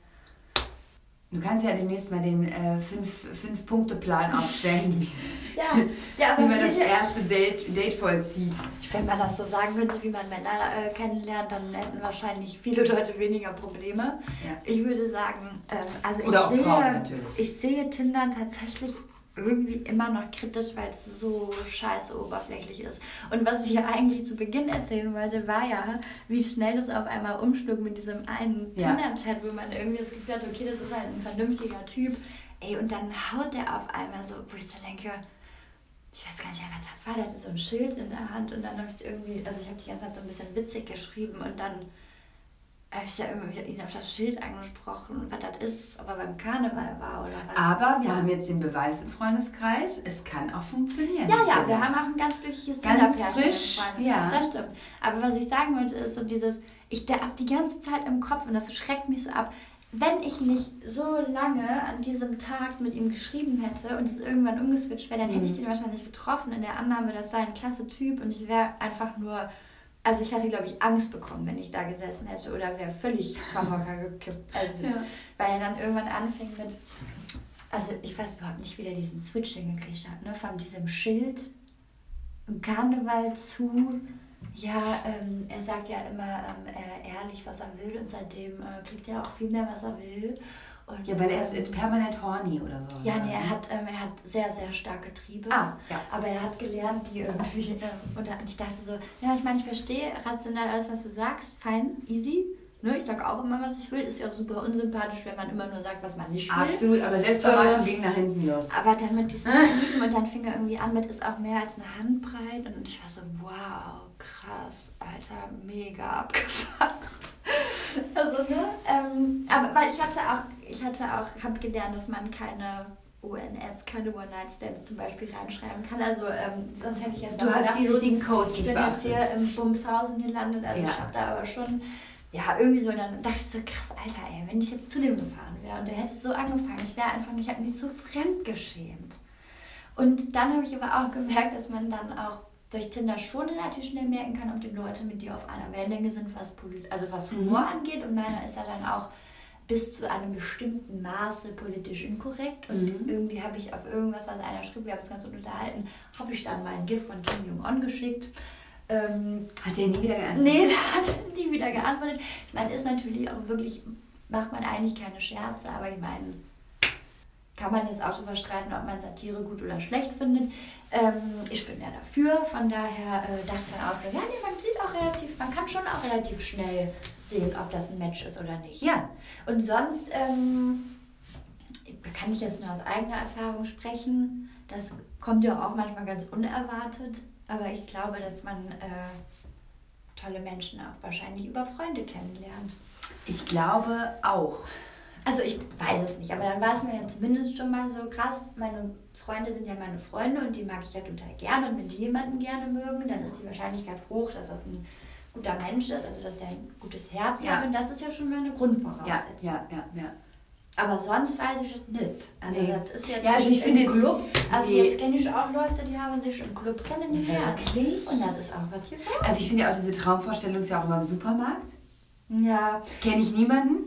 Du kannst ja demnächst mal den äh, Fünf-Punkte-Plan aufstellen, ja, ja, aber wie man das erste Date, Date vollzieht. Wenn man das so sagen könnte, wie man Männer äh, kennenlernt, dann hätten wahrscheinlich viele Leute weniger Probleme. Ja. Ich würde sagen, ähm, also Oder ich, sehe, ich sehe Tinder tatsächlich irgendwie immer noch kritisch, weil es so scheiße oberflächlich ist. Und was ich ja eigentlich zu Beginn erzählen wollte, war ja, wie schnell es auf einmal umschlug mit diesem einen Ja. Tinder-Chat, wo man irgendwie das Gefühl hat, okay, das ist halt ein vernünftiger Typ. Ey, und dann haut der auf einmal so, wo ich so denke, ich weiß gar nicht, was das war, der hatte so ein Schild in der Hand und dann habe ich irgendwie, also ich habe die ganze Zeit so ein bisschen witzig geschrieben und dann habe ich ja irgendwie ihn auf das Schild angesprochen, was das ist, ob er beim Karneval war oder was. Aber wir haben jetzt den Beweis im Freundeskreis, es kann auch funktionieren. Ja, ja, wir haben auch ein ganz glückliches Ganz im frisch, Freundeskreis, ja. das stimmt. Aber was ich sagen wollte, ist so dieses, ich hab die ganze Zeit im Kopf und das schreckt mich so ab, wenn ich nicht so lange an diesem Tag mit ihm geschrieben hätte und es irgendwann umgeswitcht wäre, dann hätte ich Mhm. den wahrscheinlich getroffen in der Annahme, das sei ein klasse Typ und ich wäre einfach nur, also ich hatte, glaube ich, Angst bekommen, wenn ich da gesessen hätte oder wäre völlig vom Hocker gekippt. Also, Ja. weil er dann irgendwann anfing mit, also ich weiß überhaupt nicht, wie der diesen Switch hingekriegt hat, ne? von diesem Schild im Karneval zu, ja, ähm, er sagt ja immer ähm, äh, ehrlich, was er will und seitdem äh, kriegt er auch viel mehr, was er will. Und, Ja, weil er ist permanent horny oder so. ja, nee, er hat, ähm, er hat sehr, sehr starke Triebe. Ah, ja. Aber er hat gelernt, die irgendwie. Ähm, und ich dachte so, ja, ich meine, ich verstehe rational alles, was du sagst. Fein, easy. Ne, ich sage auch immer, was ich will. Ist ja auch super unsympathisch, wenn man immer nur sagt, was man nicht will. Absolut, aber Selbstvermarktung Äh, ging nach hinten los. Aber dann mit diesen Tiefen und dann fing er irgendwie an mit, ist auch mehr als eine Handbreit. Und ich war so, wow, krass, Alter, mega abgefahren. Also, ne? Ähm, aber weil ich hatte auch, ich hatte auch, habe gelernt, dass man keine ONS, keine One-Night-Stands zum Beispiel reinschreiben kann. Also, ähm, sonst hätte ich jetzt Du hast die richtigen Codes ich bin jetzt hier im Bumshausen gelandet, also Ja. ich habe da aber schon, ja, irgendwie so, und dann dachte ich so, krass, Alter, ey, wenn ich jetzt zu dem gefahren wäre und der hätte so angefangen, ich wäre einfach nicht, ich hätte mich so fremdgeschämt. Und dann habe ich aber auch gemerkt, dass man dann auch durch Tinder schon relativ schnell merken kann, ob die Leute mit dir auf einer Wellenlänge sind, was, also was Humor Mhm. angeht. Und meiner ist ja dann auch bis zu einem bestimmten Maße politisch inkorrekt. Und Mhm. irgendwie habe ich auf irgendwas, was einer schrieb, wir haben uns ganz gut unterhalten, habe ich dann mal ein GIF von Kim Jong-un geschickt. Ähm, Hat er nie wieder geantwortet? Nee, da hat er nie wieder geantwortet. Ich meine, ist natürlich auch wirklich, macht man eigentlich keine Scherze, aber ich meine, kann man jetzt auch drüber streiten, ob man Satire gut oder schlecht findet. Ähm, ich bin ja dafür, von daher äh, dachte ich dann auch so, ja, nee, man sieht auch relativ, man kann schon auch relativ schnell sehen, ob das ein Match ist oder nicht. Ja. Und sonst ähm, kann ich jetzt nur aus eigener Erfahrung sprechen. Das kommt ja auch manchmal ganz unerwartet, aber ich glaube, dass man äh, tolle Menschen auch wahrscheinlich über Freunde kennenlernt. Ich glaube auch. Also ich weiß es nicht, aber dann war es mir ja zumindest schon mal so krass. Meine Freunde sind ja meine Freunde und die mag ich ja total gerne. Und wenn die jemanden gerne mögen, dann ist die Wahrscheinlichkeit hoch, dass das ein guter Mensch ist, also dass der ein gutes Herz Ja. hat. Und das ist ja schon mal eine Ja, Grundvoraussetzung. ja, ja, ja. Aber sonst weiß ich es nicht. Also Nee. das ist jetzt Ja, also ich finde Club. Also die- jetzt kenne ich auch Leute, die haben sich im Club kennengelernt. Wirklich? Und das ist auch was hier. Also ich finde ja auch diese Traumvorstellung ist ja auch immer im Supermarkt. Ja. Kenne ich niemanden.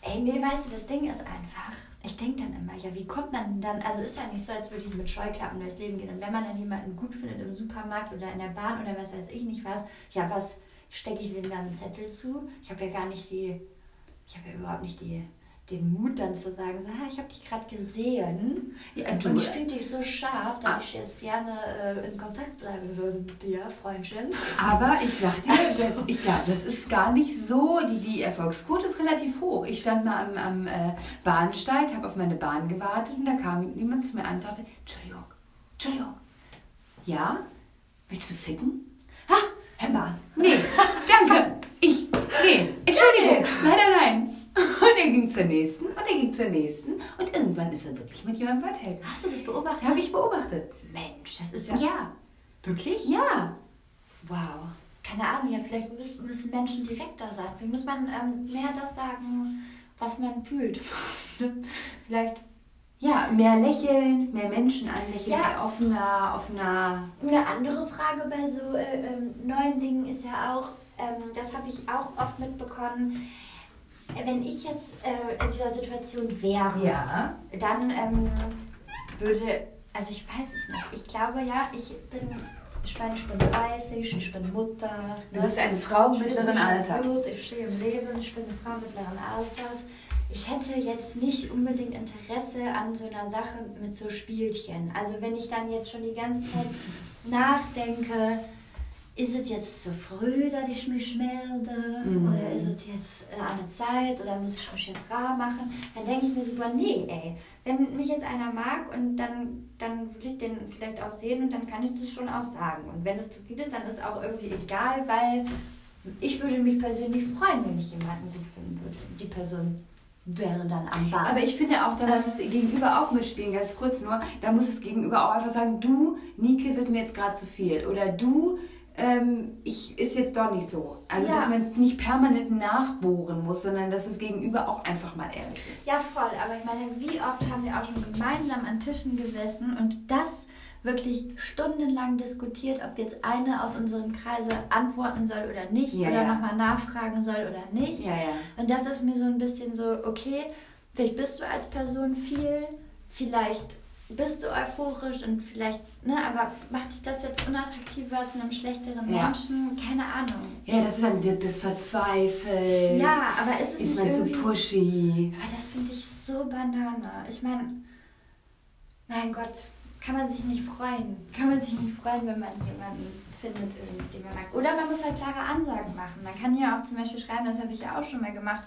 Ey, nee, weißt du, das Ding ist einfach. Ich denke dann immer, ja, wie kommt man denn dann? Also ist ja nicht so, als würde ich mit Scheuklappen durchs Leben gehen. Und wenn man dann jemanden gut findet im Supermarkt oder in der Bahn oder was weiß ich nicht was, ja, was stecke ich denn dann einen Zettel zu? Ich habe ja gar nicht die, ich habe ja überhaupt nicht die, den Mut dann zu sagen, so, ah, ich habe dich gerade gesehen Ja, du- und ich finde dich so scharf, dass Ah. ich jetzt gerne äh, in Kontakt bleiben würde mit dir, Freundchen. Aber ich sag dir, das, ich glaube, das ist gar nicht so. Die, die Erfolgsquote ist relativ hoch. Ich stand mal am, am äh, Bahnsteig, habe auf meine Bahn gewartet und da kam jemand zu mir an und sagte, Entschuldigung, Entschuldigung. Ja? Willst du ficken? Mal. Nee, danke. Ich, nee, Entschuldigung, leider nein. Und er ging zur nächsten und er ging zur nächsten. irgendwann ist er wirklich mit jemandem weitergegangen. Hast du das beobachtet? Habe ich beobachtet. Mensch, das ist ja. Ja. Wirklich? Ja. Wow. Keine Ahnung, ja, vielleicht müssen, müssen Menschen direkter sein. Vielleicht muss man ähm, mehr das sagen, was man fühlt. vielleicht. Ja, mehr lächeln, mehr Menschen anlächeln, Ja. offener, offener. Eine andere Frage bei so äh, ähm, neuen Dingen ist ja auch, ähm, das habe ich auch oft mitbekommen, wenn ich jetzt äh, in dieser Situation wäre, Ja. dann ähm, würde, also ich weiß es nicht, ich glaube ja, ich bin, ich meine, ich bin 30, ich bin Mutter. Du bist eine Frau mittleren Alters. Ich stehe im Leben, ich bin eine Frau mittleren Alters. Ich hätte jetzt nicht unbedingt Interesse an so einer Sache mit so Spielchen. Also wenn ich dann jetzt schon die ganze Zeit nachdenke, ist es jetzt zu früh, dass ich mich melde? Mhm. Oder ist es jetzt äh, an der Zeit? Oder muss ich mich jetzt rar machen? Dann denke ich mir super, nee, ey. Wenn mich jetzt einer mag und dann, dann will ich den vielleicht auch sehen und dann kann ich das schon auch sagen. Und wenn es zu viel ist, dann ist auch irgendwie egal, weil ich würde mich persönlich freuen, wenn ich jemanden gut finden würde. Die Person wäre dann am Ball. Aber ich finde auch, da muss das Gegenüber auch mitspielen, ganz kurz nur. Da muss das Gegenüber auch einfach sagen, du, Nike, wird mir jetzt gerade zu viel. Oder du, ähm, ich ist jetzt doch nicht so. Also, Ja. dass man nicht permanent nachbohren muss, sondern dass das Gegenüber auch einfach mal ehrlich ist. Ja, voll. Aber ich meine, wie oft haben wir auch schon gemeinsam an Tischen gesessen und das wirklich stundenlang diskutiert, ob jetzt eine aus unserem Kreise antworten soll oder nicht Ja, oder ja. nochmal nachfragen soll oder nicht. Ja, ja. Und das ist mir so ein bisschen so, okay, vielleicht bist du als Person viel, vielleicht bist du euphorisch und vielleicht, ne, aber macht dich das jetzt unattraktiver zu einem schlechteren Ja. Menschen? Keine Ahnung. Ja, das ist dann wird das verzweifelt. Ja, aber ist es Ist nicht man zu irgendwie... pushy. Aber das finde ich so Banane. Ich meine, mein Gott, kann man sich nicht freuen. Kann man sich nicht freuen, wenn man jemanden findet, den man mag. Oder man muss halt klare Ansagen machen. Man kann ja auch zum Beispiel schreiben, das habe ich ja auch schon mal gemacht.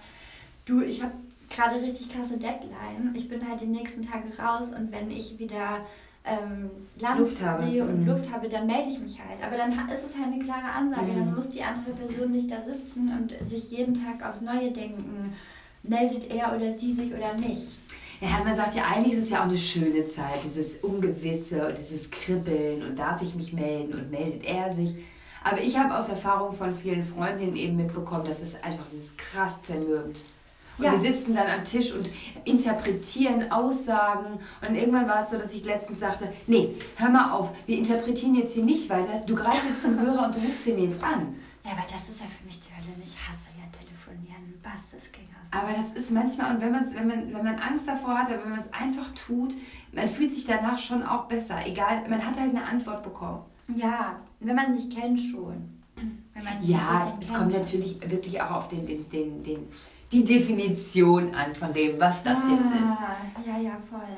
Du, ich habe gerade richtig krasse Deadline. Ich bin halt die nächsten Tage raus und wenn ich wieder ähm, Land Luft habe. sehe und Mhm. Luft habe, dann melde ich mich halt. Aber dann ist es halt eine klare Ansage. Mhm. Dann muss die andere Person nicht da sitzen und sich jeden Tag aufs Neue denken. Meldet er oder sie sich oder nicht? Ja, man sagt ja, eigentlich ist es ja auch eine schöne Zeit, dieses Ungewisse und dieses Kribbeln und darf ich mich melden und meldet er sich. Aber ich habe aus Erfahrung von vielen Freundinnen eben mitbekommen, dass es einfach, das ist krass zermürbend. Und Ja. wir sitzen dann am Tisch und interpretieren Aussagen. Und irgendwann war es so, dass ich letztens sagte, nee, hör mal auf, wir interpretieren jetzt hier nicht weiter. Du greifst jetzt zum Hörer und du rufst ihn jetzt an. Ja, aber das ist ja für mich die Hölle. Ich hasse ja telefonieren. Was, ging aus. Aber das ist manchmal, und wenn, man's, wenn, man, wenn man Angst davor hat, aber wenn man es einfach tut, man fühlt sich danach schon auch besser. Egal, man hat halt eine Antwort bekommen. Ja, wenn man sich kennt schon. Ja, es kennt. kommt natürlich wirklich auch auf den, den, den, den, die Definition an von dem, was das jetzt ist. Ah, Ja, ja, voll.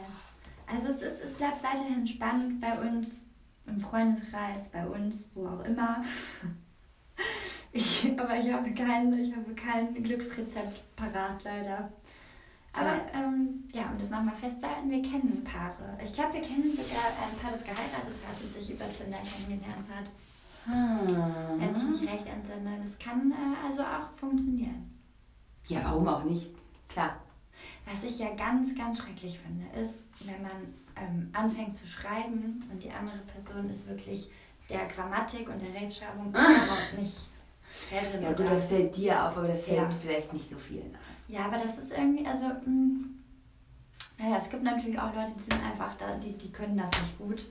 Also es, ist, es bleibt weiterhin spannend bei uns im Freundeskreis, bei uns, wo auch immer. Ich, aber ich habe, kein, ich habe kein Glücksrezept parat, leider. Aber ähm, ja, um das nochmal festzuhalten, wir kennen Paare. Ich glaube, wir kennen sogar ein Paar, das geheiratet hat und sich über Tinder kennengelernt hat. Wenn ich mich recht entsinne. Das kann äh, also auch funktionieren. Ja, warum auch nicht? Klar. Was ich ja ganz, ganz schrecklich finde, ist, wenn man ähm, anfängt zu schreiben und die andere Person ist wirklich der Grammatik und der Rechtschreibung überhaupt nicht Herrin. Ja gut, das fällt dir auf, aber das fällt Ja. vielleicht nicht so vielen auf. ja, aber das ist irgendwie, also, mh, naja, es gibt natürlich auch Leute, die sind einfach da, die, die können das nicht gut.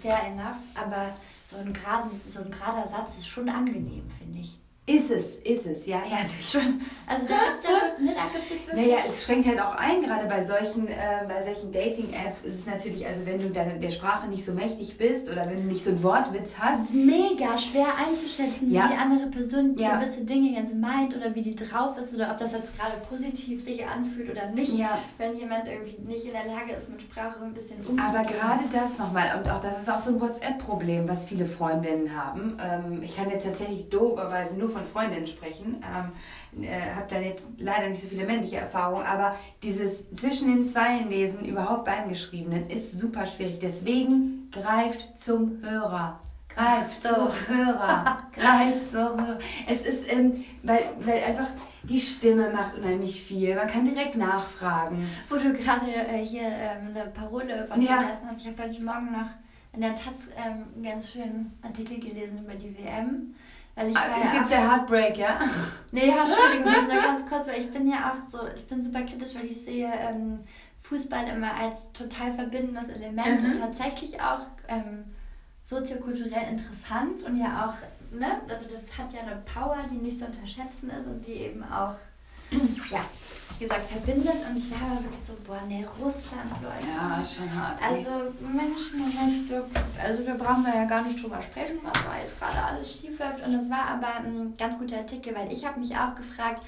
Fair enough, aber so ein, geraden, so ein gerader Satz ist schon angenehm, finde ich. Ist es, ist es, ja, ja. Schon. Also da gibt es ja ne, da gibt's ja wirklich Naja, es schränkt halt auch ein, gerade bei solchen, äh, bei solchen Dating-Apps ist es natürlich, also wenn du dann der Sprache nicht so mächtig bist oder wenn du nicht so einen Wortwitz hast, mega schwer einzuschätzen, Ja. wie die andere Person Ja. gewisse Dinge jetzt meint oder wie die drauf ist oder ob das jetzt gerade positiv sich anfühlt oder nicht. Ja. Wenn jemand irgendwie nicht in der Lage ist, mit Sprache ein bisschen umzugehen. Aber gerade das nochmal, und auch das ist auch so ein WhatsApp-Problem, was viele Freundinnen haben. Ähm, ich kann jetzt tatsächlich dooferweise nur von Freundinnen sprechen. Ähm, äh, habe dann jetzt leider nicht so viele männliche Erfahrungen, aber dieses zwischen den Zeilen lesen, überhaupt beim Geschriebenen, ist super schwierig. Deswegen greift zum Hörer. Greift zum Hörer. Greift zum Hörer. Es ist, ähm, weil, weil einfach Die Stimme macht unheimlich viel. Man kann direkt nachfragen. Wo du gerade äh, hier ähm, eine Parole von ja. hast. Ich habe heute Morgen noch in der Taz ähm, einen ganz schönen Artikel gelesen über die WM. Weil ich ah, ist jetzt der Heartbreak, ja? Nee, ja, Entschuldigung, nur ganz kurz, weil ich bin ja auch so, ich bin super kritisch, weil ich sehe ähm, Fußball immer als total verbindendes Element mhm. und tatsächlich auch ähm, soziokulturell interessant und ja auch, ne, also das hat ja eine Power, die nicht zu unterschätzen ist und die eben auch ja, wie gesagt, verbindet. Und ich war aber wirklich so, boah, ne, Russland, Leute. Ja, schon hart. Also, Mensch, Mensch, also da brauchen wir ja gar nicht drüber sprechen, was da jetzt gerade alles schief läuft. Und es war aber ein ganz guter Artikel, weil ich habe mich auch gefragt,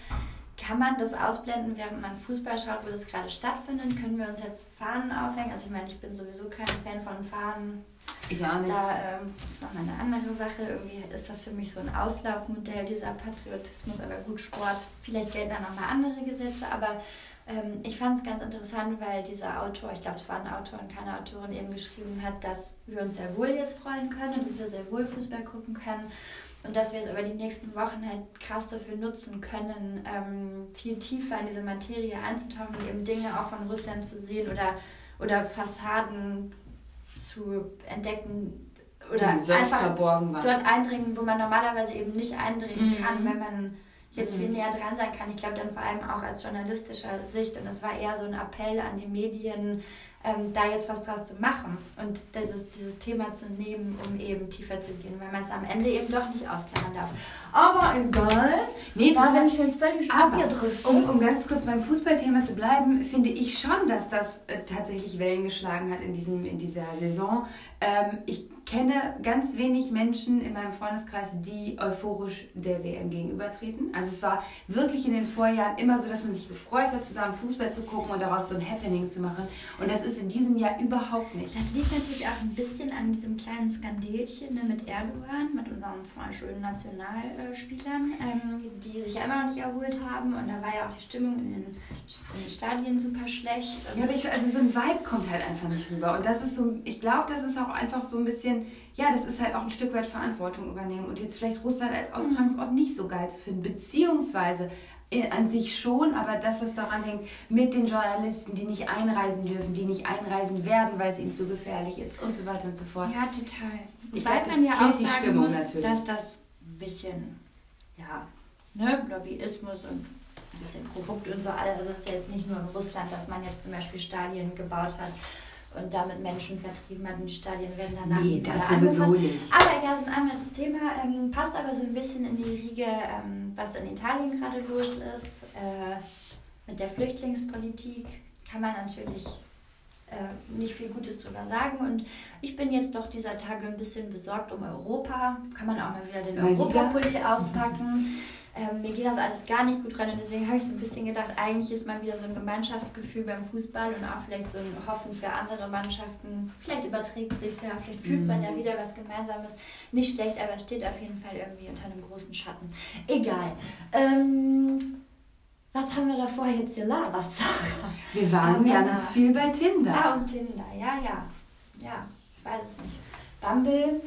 kann man das ausblenden, während man Fußball schaut, wo das gerade stattfindet? Können wir uns jetzt Fahnen aufhängen? Also ich meine, ich bin sowieso kein Fan von Fahnen ich auch nicht. Da ähm, ist nochmal eine andere Sache. Irgendwie ist das für mich so ein Auslaufmodell, dieser Patriotismus, aber gut, Sport. Vielleicht gelten da nochmal andere Gesetze, aber ähm, ich fand es ganz interessant, weil dieser Autor, ich glaube, es war ein Autor und keine Autorin, eben geschrieben hat, dass wir uns sehr wohl jetzt freuen können, dass wir sehr wohl Fußball gucken können und dass wir es über die nächsten Wochen halt krass dafür nutzen können, ähm, viel tiefer in diese Materie einzutauchen und eben Dinge auch von Russland zu sehen oder, oder Fassaden zu entdecken oder einfach dort eindringen, wo man normalerweise eben nicht eindringen mhm. kann, wenn man jetzt mhm. viel näher dran sein kann. Ich glaube dann vor allem auch als journalistischer Sicht und es war eher so ein Appell an die Medien, ähm, da jetzt was draus zu machen und dieses, dieses Thema zu nehmen, um eben tiefer zu gehen, weil man es am Ende eben doch nicht ausklammern darf. Aber egal, nee, da sind wir jetzt völlig Um, um ganz kurz beim Fußballthema zu bleiben, finde ich schon, dass das äh, tatsächlich Wellen geschlagen hat in, diesem, in dieser Saison. Ähm, ich kenne ganz wenig Menschen in meinem Freundeskreis, die euphorisch der WM gegenübertreten. Also es war wirklich in den Vorjahren immer so, dass man sich gefreut hat, zusammen Fußball zu gucken und daraus so ein Happening zu machen. Und das ist in diesem Jahr überhaupt nicht. Das liegt natürlich auch ein bisschen an diesem kleinen Skandelchen ne, mit Erdogan, mit unseren zwei Nationalspielern, ähm, die sich immer noch nicht erholt haben. Und da war ja auch die Stimmung in den, in den Stadien super schlecht. ja, aber ich, also so ein Vibe kommt halt einfach nicht rüber. Und das ist so, ich glaube, das ist auch einfach so ein bisschen ja, das ist halt auch ein Stück weit Verantwortung übernehmen und jetzt vielleicht Russland als Austragungsort nicht so geil zu finden, beziehungsweise an sich schon, aber das, was daran hängt, mit den Journalisten, die nicht einreisen dürfen, die nicht einreisen werden, weil es ihnen zu gefährlich ist und so weiter und so fort. Ja, total. Ich glaube, das man ja auch die Stimmung muss, natürlich. dass das bisschen, ja, ne, Lobbyismus und ein bisschen korrupt und so alles. Also es ist ja jetzt nicht nur in Russland, dass man jetzt zum Beispiel Stadien gebaut hat, und damit Menschen vertrieben hat und die Stadien werden danach Nee, das sowieso nicht. Aber das ist ein anderes Thema. Ähm, passt aber so ein bisschen in die Riege, ähm, was in Italien gerade los ist. Äh, mit der Flüchtlingspolitik kann man natürlich äh, nicht viel Gutes drüber sagen. Und ich bin jetzt doch dieser Tage ein bisschen besorgt um Europa. Kann man auch mal wieder den Europapulli auspacken. Ähm, mir geht das alles gar nicht gut rein und deswegen habe ich so ein bisschen gedacht, eigentlich ist mal wieder so ein Gemeinschaftsgefühl beim Fußball und auch vielleicht so ein Hoffen für andere Mannschaften. Vielleicht überträgt es sich ja, vielleicht fühlt man ja mhm. wieder was Gemeinsames. Nicht schlecht, aber es steht auf jeden Fall irgendwie unter einem großen Schatten. Egal. Ähm, was haben wir davor jetzt gelabert, Sarah? Wir waren ja, ganz viel bei Tinder. Ah, und Tinder, ja, ja. Ja, ich weiß es nicht. Bumble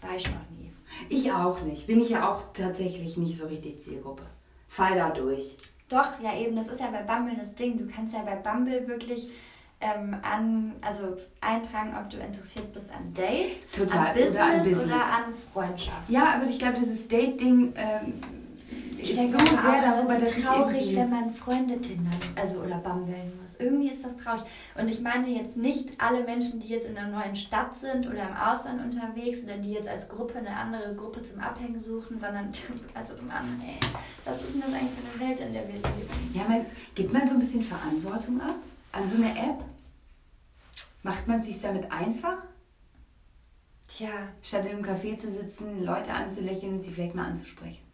war ich noch nie. Ich auch nicht. Bin ich ja auch tatsächlich nicht so richtig Zielgruppe. Fall da durch. Doch, ja eben, das ist ja bei Bumble das Ding. Du kannst ja bei Bumble wirklich ähm, an, also eintragen, ob du interessiert bist an Dates, Total. an Business oder an, Business. Oder an Freundschaft. Ja, aber ich glaube, dieses Date-Ding ähm, ich ist so sehr darüber, dass traurig, wenn man Freunde tindern, also oder bambeln muss. Irgendwie ist das traurig. Und ich meine jetzt nicht alle Menschen, die jetzt in einer neuen Stadt sind oder im Ausland unterwegs oder die jetzt als Gruppe eine andere Gruppe zum Abhängen suchen, sondern also Mann, ey, was ist denn das eigentlich für eine Welt, in der wir leben? Ja, man, gibt man so ein bisschen Verantwortung ab an so einer App? Macht man es sich damit einfach? Tja. Statt in einem Café zu sitzen, Leute anzulächeln und sie vielleicht mal anzusprechen.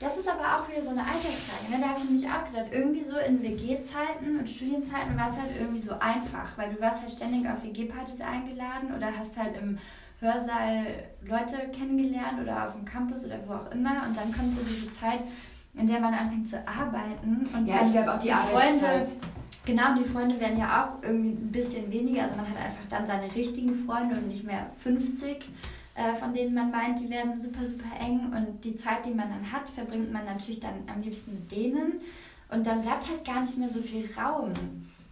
Das ist aber auch wieder so eine Altersfrage. Ne? Da habe ich mich auch gedacht, irgendwie so in WG-Zeiten und Studienzeiten war es halt irgendwie so einfach, weil du warst halt ständig auf WG-Partys eingeladen oder hast halt im Hörsaal Leute kennengelernt oder auf dem Campus oder wo auch immer und dann kommt so diese Zeit, in der man anfängt zu arbeiten und ja, ich glaube auch die, die Freunde Genau, die Freunde werden ja auch irgendwie ein bisschen weniger. Also man hat einfach dann seine richtigen Freunde und nicht mehr 50 äh, von denen man meint, die werden super, super eng und die Zeit, die man dann hat, verbringt man natürlich dann am liebsten mit denen und dann bleibt halt gar nicht mehr so viel Raum.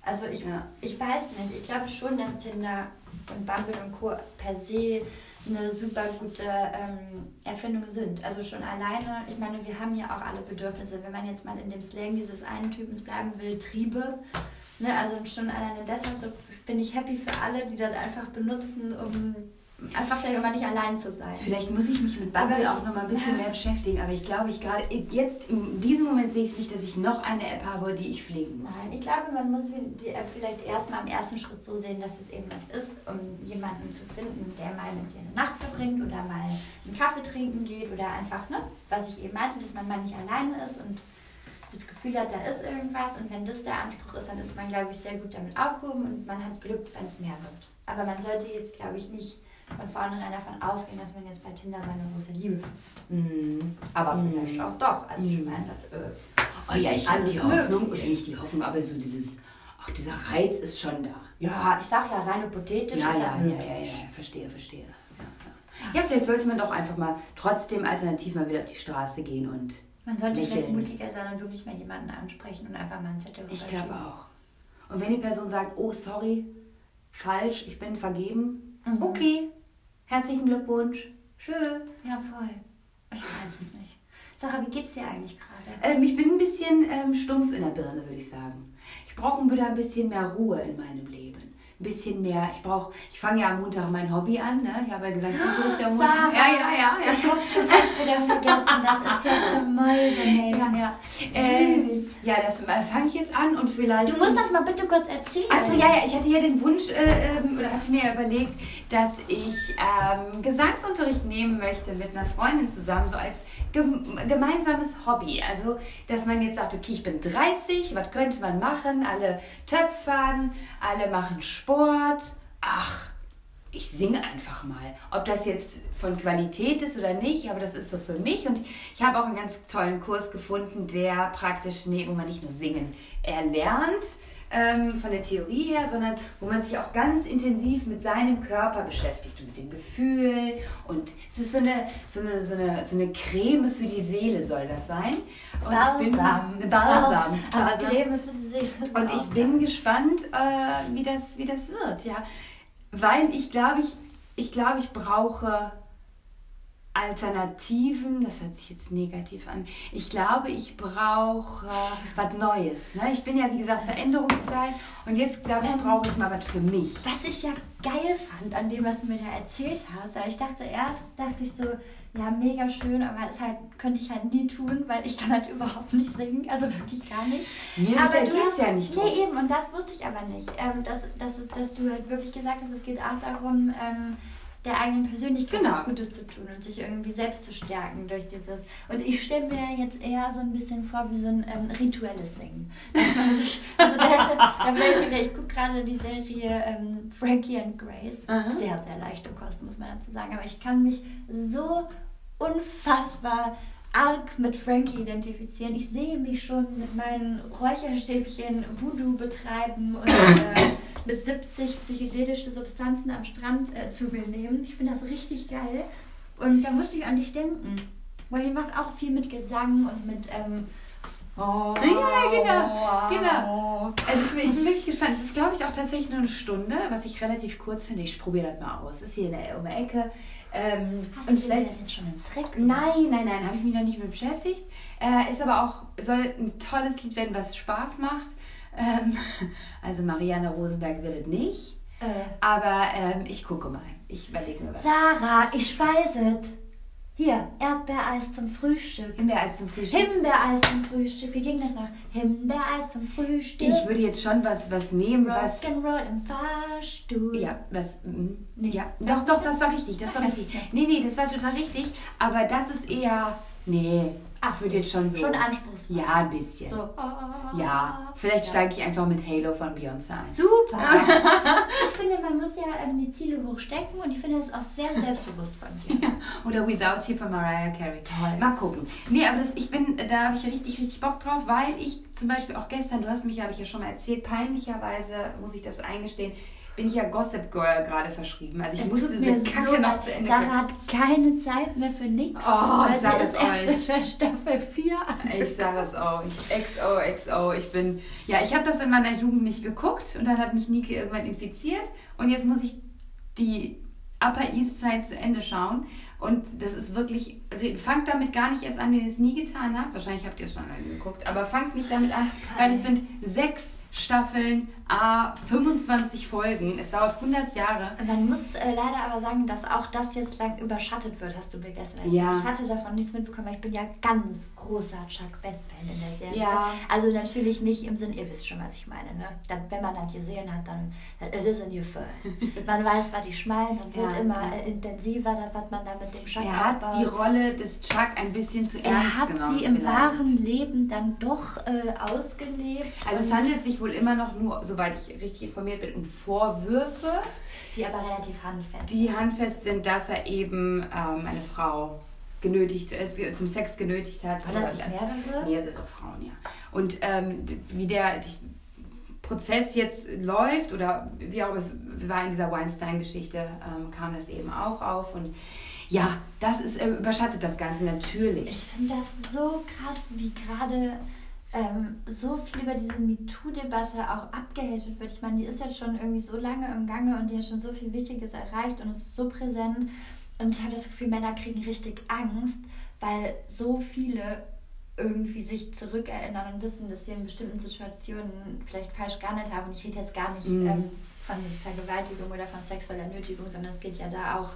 Also ich, ja. ich weiß nicht, ich glaube schon, dass Tinder und Bumble und Co. per se eine super gute ähm, Erfindung sind. Also schon alleine, ich meine, wir haben ja auch alle Bedürfnisse. Wenn man jetzt mal in dem Slang dieses einen Typens bleiben will, Triebe. Ne, also schon alleine deshalb so bin ich happy für alle, die das einfach benutzen, um einfach vielleicht immer nicht allein zu sein. Vielleicht muss ich mich mit Bubble auch noch mal ein bisschen ja. mehr beschäftigen, aber ich glaube, ich gerade jetzt in diesem Moment sehe ich es nicht, dass ich noch eine App habe, die ich pflegen muss. Nein, ich glaube, man muss die App vielleicht erstmal am ersten Schritt so sehen, dass es eben was ist, um jemanden zu finden, der mal mit dir eine Nacht verbringt oder mal einen Kaffee trinken geht oder einfach, ne, was ich eben meinte, dass man mal nicht alleine ist und das Gefühl hat, da ist irgendwas und wenn das der Anspruch ist, dann ist man, glaube ich, sehr gut damit aufgehoben und man hat Glück, wenn es mehr wird. Aber man sollte jetzt, glaube ich, nicht von vornherein davon ausgehen, dass man jetzt bei Tinder seine große Liebe findet. Mm. Aber mm. vielleicht auch doch. Also ich meine, das, äh, oh ja, ich habe die Hoffnung, oder nicht die Hoffnung, aber so dieses, ach, dieser Reiz ist schon da. Ja, ich sag ja rein hypothetisch. Ja, ja, ja, ja, ja, verstehe, verstehe. Ja, ja. ja, vielleicht sollte man doch einfach mal trotzdem alternativ mal wieder auf die Straße gehen und. Man sollte lächeln. vielleicht mutiger sein und wirklich mal jemanden ansprechen und einfach mal ein Zettel Ich glaube auch. Und wenn die Person sagt, oh sorry, falsch, ich bin vergeben, mhm. okay, Herzlichen Glückwunsch. Schön. Ja, voll. Ich weiß es nicht. Sarah, wie geht's dir eigentlich gerade? Ähm, ich bin ein bisschen ähm, stumpf in der Birne, würde ich sagen. Ich brauche wieder ein bisschen mehr Ruhe in meinem Leben ein bisschen mehr. Ich brauche, ich fange ja am Montag mein Hobby an, ne? Ich habe ja gesagt, Unterricht am Montag. Sarah, ja, ja, ja, ja. Ich habe schon fast wieder vergessen, das ist ja zum. Ja, ja. Äh, ja, das äh, fange ich jetzt an und vielleicht. Du musst das mal bitte kurz erzählen. Achso, ja, ja, ich hatte ja den Wunsch, äh, ähm, oder hatte mir ja überlegt, dass ich ähm, Gesangsunterricht nehmen möchte mit einer Freundin zusammen, so als gemeinsames Hobby. Also, dass man jetzt sagt, okay, ich bin 30, was könnte man machen? Alle töpfern, alle machen Sport. Ach, ich singe einfach mal. Ob das jetzt von Qualität ist oder nicht, aber das ist so für mich. Und ich habe auch einen ganz tollen Kurs gefunden, der praktisch, nee, wo man nicht nur singen erlernt, ähm, von der Theorie her, sondern wo man sich auch ganz intensiv mit seinem Körper beschäftigt und mit dem Gefühl. Und es ist so eine, so eine, so eine, so eine Creme für die Seele, soll das sein. Und Balsam. Bin, Balsam. Aber Creme für die Seele. Und ich bin gespannt, äh, wie, das, wie das wird. Ja. Weil ich glaube, ich, ich, glaub, ich brauche Alternativen, das hört sich jetzt negativ an. Ich glaube, ich brauche äh, was Neues. Ne? Ich bin ja, wie gesagt, veränderungsgeil und jetzt, glaube ich, ähm, brauche ich mal was für mich. Was ich ja geil fand an dem, was du mir da erzählt hast, ich dachte erst, dachte ich so, ja, mega schön, aber es halt, könnte ich halt nie tun, weil ich kann halt überhaupt nicht singen, also wirklich gar nicht. Mir aber du hast ja nicht. Nee, eben, und das wusste ich aber nicht. Ähm, dass, dass, es, dass du halt wirklich gesagt hast, es geht auch darum, ähm, der eigenen Persönlichkeit genau. was Gutes zu tun und sich irgendwie selbst zu stärken durch dieses. Und ich stelle mir jetzt eher so ein bisschen vor wie so ein ähm, rituelles Singen. Dass man sich, also das, da ich, ich gucke gerade die Serie ähm, Frankie and Grace. Aha. Sehr, sehr leichte Kosten, muss man dazu sagen. Aber ich kann mich so unfassbar arg mit Frankie identifizieren. Ich sehe mich schon mit meinen Räucherstäbchen Voodoo betreiben und äh, mit 70 psychedelische Substanzen am Strand äh, zu mir nehmen. Ich finde das richtig geil. Und da musste ich an dich denken. Weil die macht auch viel mit Gesang und mit. Ähm, oh, ja, genau. genau. Also ich bin, ich bin wirklich gespannt. Es ist, glaube ich, auch tatsächlich nur eine Stunde, was ich relativ kurz finde. Ich probiere das mal aus. Es ist hier in der, um die Ecke. Ähm, Hast und du vielleicht jetzt schon einen Trick? Nein, nein, nein, habe ich mich noch nicht mit beschäftigt. Äh, ist aber auch, soll ein tolles Lied werden, was Spaß macht. Ähm, also Marianne Rosenberg wird es nicht. Äh. Aber ähm, ich gucke mal. Ich überlege mir was. Sarah, ich weiß es. Hier, Erdbeereis zum Frühstück. Himbeereis zum Frühstück. Himbeereis zum Frühstück. Wie ging das noch? Himbeereis zum Frühstück. Ich würde jetzt schon was, was nehmen, was. Rock'n'Roll im Fahrstuhl. Ja, was. Mm, nee, ja, doch, doch, das war richtig. Das war richtig. Nee, nee, das war total richtig. Aber das ist eher. Nee, Ach jetzt schon so. Schon anspruchsvoll. Ja, ein bisschen. So. Ja, vielleicht ja. steige ich einfach mit Halo von Beyoncé ein. Super! ich finde, man muss ja ähm, die Ziele hochstecken und ich finde das auch sehr selbstbewusst von dir. Ja. Oder Without You von Mariah Carey. Toll. Mal gucken. Nee, aber das, ich bin, da habe ich richtig, richtig Bock drauf, weil ich zum Beispiel auch gestern, du hast mich, habe ich ja schon mal erzählt, peinlicherweise muss ich das eingestehen, bin ich ja Gossip Girl gerade verschrieben. Also ich Es musste tut diese Kacke so noch zu Ende Sarah hat keine Zeit mehr für nichts. Oh, ich sag es erst euch. in Staffel 4 Ich sage es auch. Ich, XO, XO. Ich bin. Ja, ich habe das in meiner Jugend nicht geguckt und dann hat mich Nike irgendwann infiziert und jetzt muss ich die Upper East Side zu Ende schauen. Und das ist wirklich. Fangt damit gar nicht erst an, wenn ihr es nie getan habt. Wahrscheinlich habt ihr es schon alle geguckt, aber fangt nicht damit an, weil es sind sechs Staffeln, A, 25 Folgen. Es dauert 100 Jahre. Man muss äh, leider aber sagen, dass auch das jetzt lang überschattet wird, hast du mir gestern erzählt. Ja. Ich hatte davon nichts mitbekommen, weil ich bin ja ganz großer Chuck Best-Fan in der Serie. Ja. Also natürlich nicht im Sinn, ihr wisst schon, was ich meine. Ne? Dann, wenn man dann gesehen hat, dann it is in your fur. Man weiß, was ich meine, dann wird Ja, immer ja. äh, intensiver, da wird man da mit dem Chuck Er hat aufbauen. die Rolle des Chuck ein bisschen zu ernst er hat genommen. sie im vielleicht. wahren Leben dann doch äh, ausgelebt. Also es handelt sich wohl immer noch nur, soweit ich richtig informiert bin, um Vorwürfe, die aber relativ handfest die handfest sind, dass er eben ähm, eine Frau genötigt, äh, zum Sex genötigt hat. War das nicht mehrere? Mehrere Frauen, ja. Und ähm, wie der Prozess jetzt läuft oder wie auch es war in dieser Weinstein-Geschichte, ähm, kam das eben auch auf und ja, das ist, äh, überschattet das Ganze natürlich. Ich finde das so krass, wie gerade ähm, so viel über diese MeToo-Debatte auch abgehatet wird. Ich meine, die ist jetzt schon irgendwie so lange im Gange und die hat schon so viel Wichtiges erreicht und es ist so präsent. Und ich habe das Gefühl, Männer kriegen richtig Angst, weil so viele irgendwie sich zurückerinnern und wissen, dass sie in bestimmten Situationen vielleicht falsch gehandelt haben. Und ich rede jetzt gar nicht Mhm. ähm, von Vergewaltigung oder von sexueller Nötigung, sondern es geht ja da auch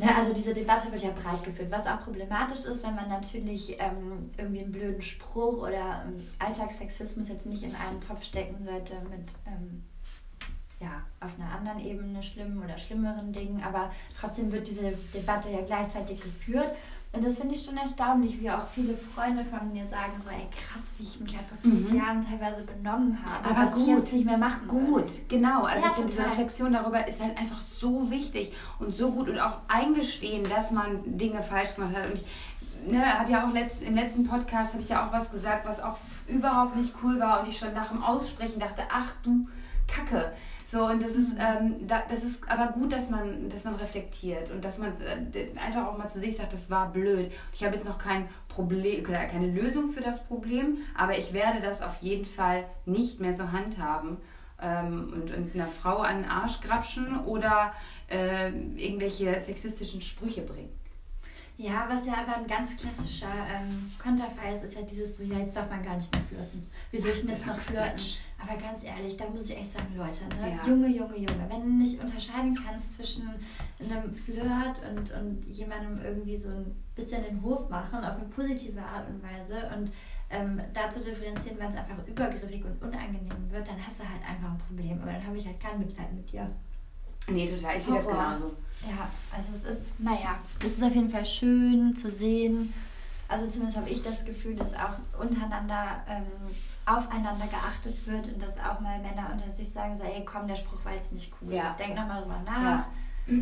Ne, also diese Debatte wird ja breit geführt, was auch problematisch ist, wenn man natürlich ähm, irgendwie einen blöden Spruch oder ähm, Alltagssexismus jetzt nicht in einen Topf stecken sollte mit ähm, ja, auf einer anderen Ebene schlimmen oder schlimmeren Dingen, aber trotzdem wird diese Debatte ja gleichzeitig geführt. Und das finde ich schon erstaunlich, wie auch viele Freunde von mir sagen, so ey krass, wie ich mich halt vor fünf Mhm. Jahren teilweise benommen habe, Aber was gut, ich jetzt nicht mehr machen Gut, würde. genau. Also Ja, diese. Reflexion darüber ist halt einfach so wichtig und so gut und auch eingestehen, dass man Dinge falsch gemacht hat. Und ich ne, habe ja auch letzt, im letzten Podcast habe ich ja auch was gesagt, was auch überhaupt nicht cool war und ich schon nach dem Aussprechen dachte, ach du Kacke. So, und das ist, ähm, da, das ist aber gut, dass man, dass man reflektiert und dass man äh, einfach auch mal zu sich sagt, das war blöd. Ich habe jetzt noch kein Problem oder keine Lösung für das Problem, aber ich werde das auf jeden Fall nicht mehr so handhaben ähm, und, und einer Frau an den Arsch grapschen oder äh, irgendwelche sexistischen Sprüche bringen. Ja, was ja aber ein ganz klassischer ähm, Konterfei ist, ist ja dieses so, ja, jetzt darf man gar nicht mehr flirten. Wie soll ich denn jetzt noch flirten? Quatsch. Aber ganz ehrlich, da muss ich echt sagen, Leute, ne? Ja. Junge, Junge, Junge, wenn du nicht unterscheiden kannst zwischen einem Flirt und, und jemandem irgendwie so ein bisschen den Hof machen auf eine positive Art und Weise und ähm, da zu differenzieren, wenn es einfach übergriffig und unangenehm wird, dann hast du halt einfach ein Problem. Aber dann habe ich halt kein Mitleid mit dir. Nee, total. Ich sehe das genauso. Ja, also es ist, naja, es ist auf jeden Fall schön zu sehen. Also zumindest habe ich das Gefühl, dass auch untereinander ähm, aufeinander geachtet wird und dass auch mal Männer unter sich sagen, so, ey komm, der Spruch war jetzt nicht cool. Ja. Denk nochmal drüber nach.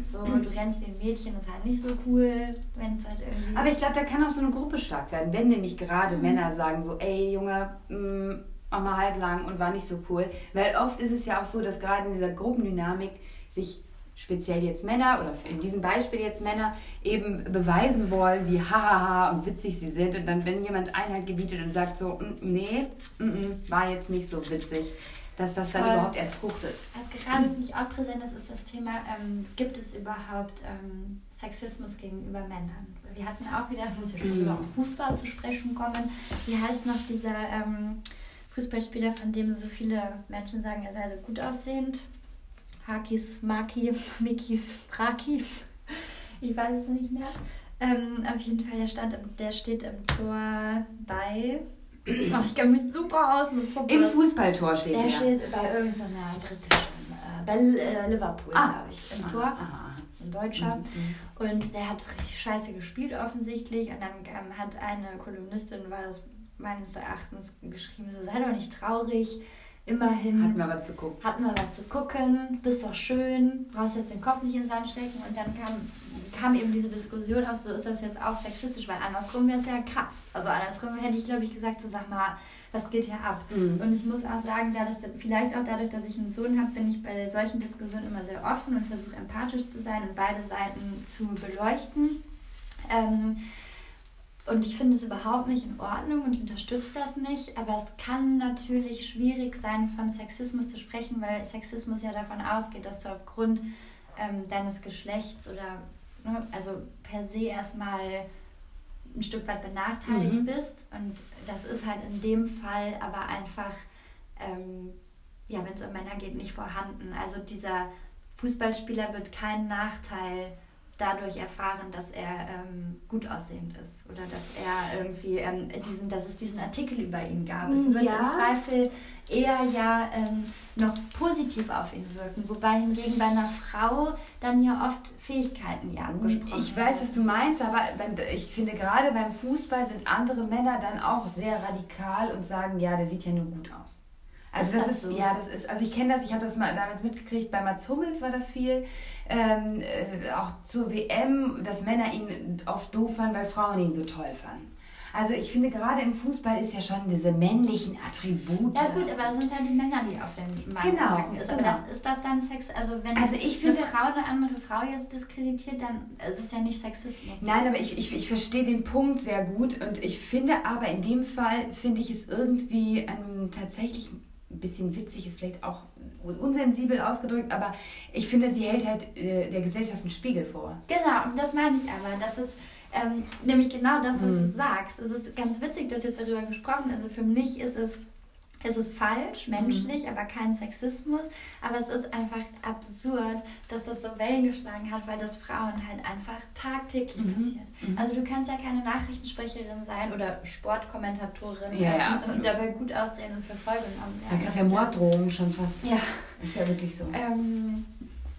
So, du rennst wie ein Mädchen, ist halt nicht so cool, wenn es halt irgendwie... Aber ich glaube, da kann auch so eine Gruppe stark werden, wenn nämlich gerade Männer sagen so, ey Junge, mh, mach mal halblang und war nicht so cool. Weil oft ist es ja auch so, dass gerade in dieser Gruppendynamik sich speziell jetzt Männer oder in diesem Beispiel jetzt Männer eben beweisen wollen, wie hahaha und witzig sie sind. Und dann, wenn jemand Einhalt gebietet und sagt so, "Mm, nee, mm, mm, war jetzt nicht so witzig, dass das dann Voll. überhaupt erst fruchtet. Was gerade für mich auch präsent ist, ist das Thema, ähm, gibt es überhaupt ähm, Sexismus gegenüber Männern? Wir hatten auch wieder, muss ja schon Mhm. auf Fußball zu sprechen kommen. Wie heißt noch dieser ähm, Fußballspieler, von dem so viele Menschen sagen, er sei so gut aussehend? Hakis, Maki, Mikis, Raki. Ich weiß es nicht mehr. Ähm, auf jeden Fall, der, stand, der steht im Tor bei. Oh, ich kenne mich super aus mit Fußball. Im Fußballtor steht Der er. steht bei irgendeiner britischen, äh, bei äh, Liverpool, Ah. glaube ich, im Ah, Tor. ah, Ein Deutscher. Mhm. Und der hat richtig scheiße gespielt offensichtlich. Und dann ähm, hat eine Kolumnistin, war das meines Erachtens, geschrieben, so sei doch nicht traurig. Immerhin Hat mal was zu gucken. hat mal was zu gucken, bist doch schön, brauchst jetzt den Kopf nicht in den Sand stecken. Und dann kam kam eben diese Diskussion auf, so ist das jetzt auch sexistisch, weil andersrum wäre es ja krass. Also andersrum hätte ich, glaube ich, gesagt, so sag mal, was geht hier ab? Mhm. Und ich muss auch sagen, dadurch, vielleicht auch dadurch, dass ich einen Sohn habe, bin ich bei solchen Diskussionen immer sehr offen und versuche empathisch zu sein und beide Seiten zu beleuchten. Ähm, und ich finde es überhaupt nicht in Ordnung und ich unterstütze das nicht. Aber es kann natürlich schwierig sein, von Sexismus zu sprechen, weil Sexismus ja davon ausgeht, dass du aufgrund ähm, deines Geschlechts oder ne, also per se erstmal ein Stück weit benachteiligt mhm. bist. Und das ist halt in dem Fall aber einfach, ähm, ja, wenn es um Männer geht, nicht vorhanden. Also dieser Fußballspieler wird keinen Nachteil dadurch erfahren, dass er ähm, gut aussehend ist oder dass er irgendwie ähm, diesen, dass es diesen Artikel über ihn gab. Es wird ja. im Zweifel eher ja ähm, noch positiv auf ihn wirken, wobei hingegen bei einer Frau dann ja oft Fähigkeiten ja angesprochen Ich weiß, was du meinst, aber ich finde gerade beim Fußball sind andere Männer dann auch sehr radikal und sagen, ja, der sieht ja nur gut aus. Also das, das ist, so? ja, das ist, also ich kenne das, ich habe das mal damals mitgekriegt, bei Mats Hummels war das viel, ähm, äh, auch zur WM, dass Männer ihn oft doof fanden, weil Frauen ihn so toll fanden. Also ich finde gerade im Fußball ist ja schon diese männlichen Attribute. Ja gut, aber das sind halt die Männer, die auf dem Mann genau, ist. Aber genau. das, ist das dann Sex? Also wenn also ich finde, eine Frau eine andere Frau jetzt diskreditiert, dann ist es ja nicht Sexismus. Nein, aber ich, ich, ich verstehe den Punkt sehr gut und ich finde aber in dem Fall finde ich es irgendwie ähm, tatsächlich ein bisschen witzig, ist vielleicht auch unsensibel ausgedrückt, aber ich finde, sie hält halt äh, der Gesellschaft einen Spiegel vor. Genau, das meine ich aber. Das ist ähm, nämlich genau das, was mhm. du sagst. Es ist ganz witzig, dass jetzt darüber gesprochen Also für mich ist es es ist falsch, menschlich, mhm. aber kein Sexismus. Aber es ist einfach absurd, dass das so Wellen geschlagen hat, weil das Frauen halt einfach tagtäglich mhm. passiert. Mhm. Also du kannst ja keine Nachrichtensprecherin sein oder Sportkommentatorin ja, ja, und dabei gut aussehen und für voll genommen werden. Da kannst ja Morddrohungen schon fast. Ja. Ist ja wirklich so. Ähm,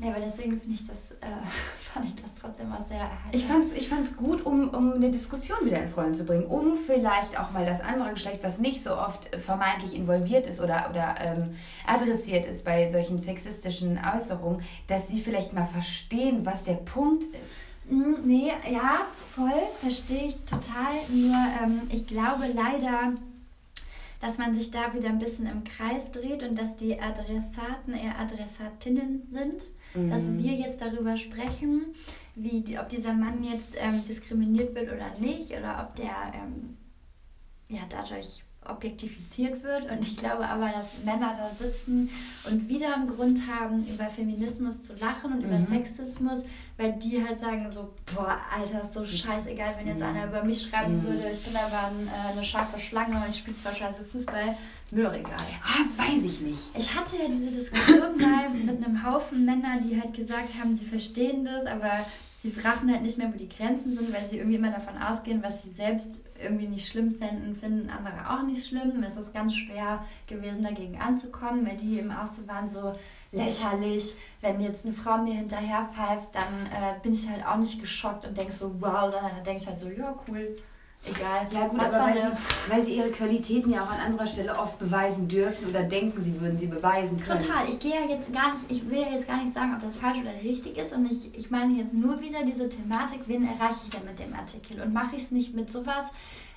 Nee, aber deswegen finde ich das, äh, fand ich das trotzdem auch sehr erhaltend. Ich fand es ich fand's gut, um, um eine Diskussion wieder ins Rollen zu bringen, um vielleicht auch mal das andere Geschlecht, was nicht so oft vermeintlich involviert ist oder, oder ähm, adressiert ist bei solchen sexistischen Äußerungen, dass sie vielleicht mal verstehen, was der Punkt ist. Mm, nee, ja, voll, verstehe ich total. Nur ähm, ich glaube leider, dass man sich da wieder ein bisschen im Kreis dreht und dass die Adressaten eher Adressatinnen sind mhm. dass wir jetzt darüber sprechen, wie, ob dieser Mann jetzt ähm, diskriminiert wird oder nicht oder ob der ähm, ja, dadurch objektifiziert wird. Und ich glaube aber, dass Männer da sitzen und wieder einen Grund haben, über Feminismus zu lachen und mhm. über Sexismus, weil die halt sagen so, boah, Alter, ist so scheißegal, wenn jetzt einer über mich schreiben mhm. würde, ich bin aber ein, äh, eine scharfe Schlange und ich spiele zwar scheiße Fußball, mir doch egal. Ah, weiß ich nicht. Ich hatte ja diese Diskussion mal mit einem Haufen Männer, die halt gesagt haben, sie verstehen das, aber sie raffen halt nicht mehr, wo die Grenzen sind, weil sie irgendwie immer davon ausgehen, was sie selbst irgendwie nicht schlimm finden, finden andere auch nicht schlimm. Es ist ganz schwer gewesen, dagegen anzukommen, weil die eben auch so waren so lächerlich. Wenn jetzt eine Frau mir hinterher pfeift, dann äh, bin ich halt auch nicht geschockt und denke so, wow, sondern dann denke ich halt so, ja, cool egal. Ja gut, aber weil sie, weil sie ihre Qualitäten ja auch an anderer Stelle oft beweisen dürfen oder denken, sie würden sie beweisen können. Total. Ich gehe ja jetzt gar nicht, ich will ja jetzt gar nicht sagen, ob das falsch oder richtig ist und ich, ich meine jetzt nur wieder diese Thematik, wen erreiche ich denn mit dem Artikel und mache ich es nicht mit sowas,